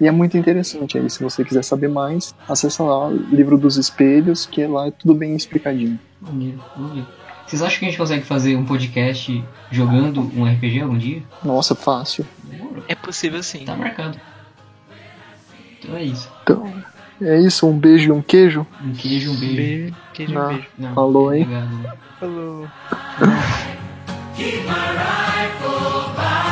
E é muito interessante aí, se você quiser saber mais, acessa lá o Livro dos Espelhos, que lá é tudo bem explicadinho. Maneiro. Vocês acham que a gente consegue fazer um podcast jogando um RPG algum dia? Nossa, fácil. É possível sim. Tá marcado. Então é isso. Então, é isso, um beijo e um queijo. Um queijo, um beijo. Beijo, queijo, Ah. beijo. Não, Falou, hein? obrigado, né? Falou. (laughs) Keep my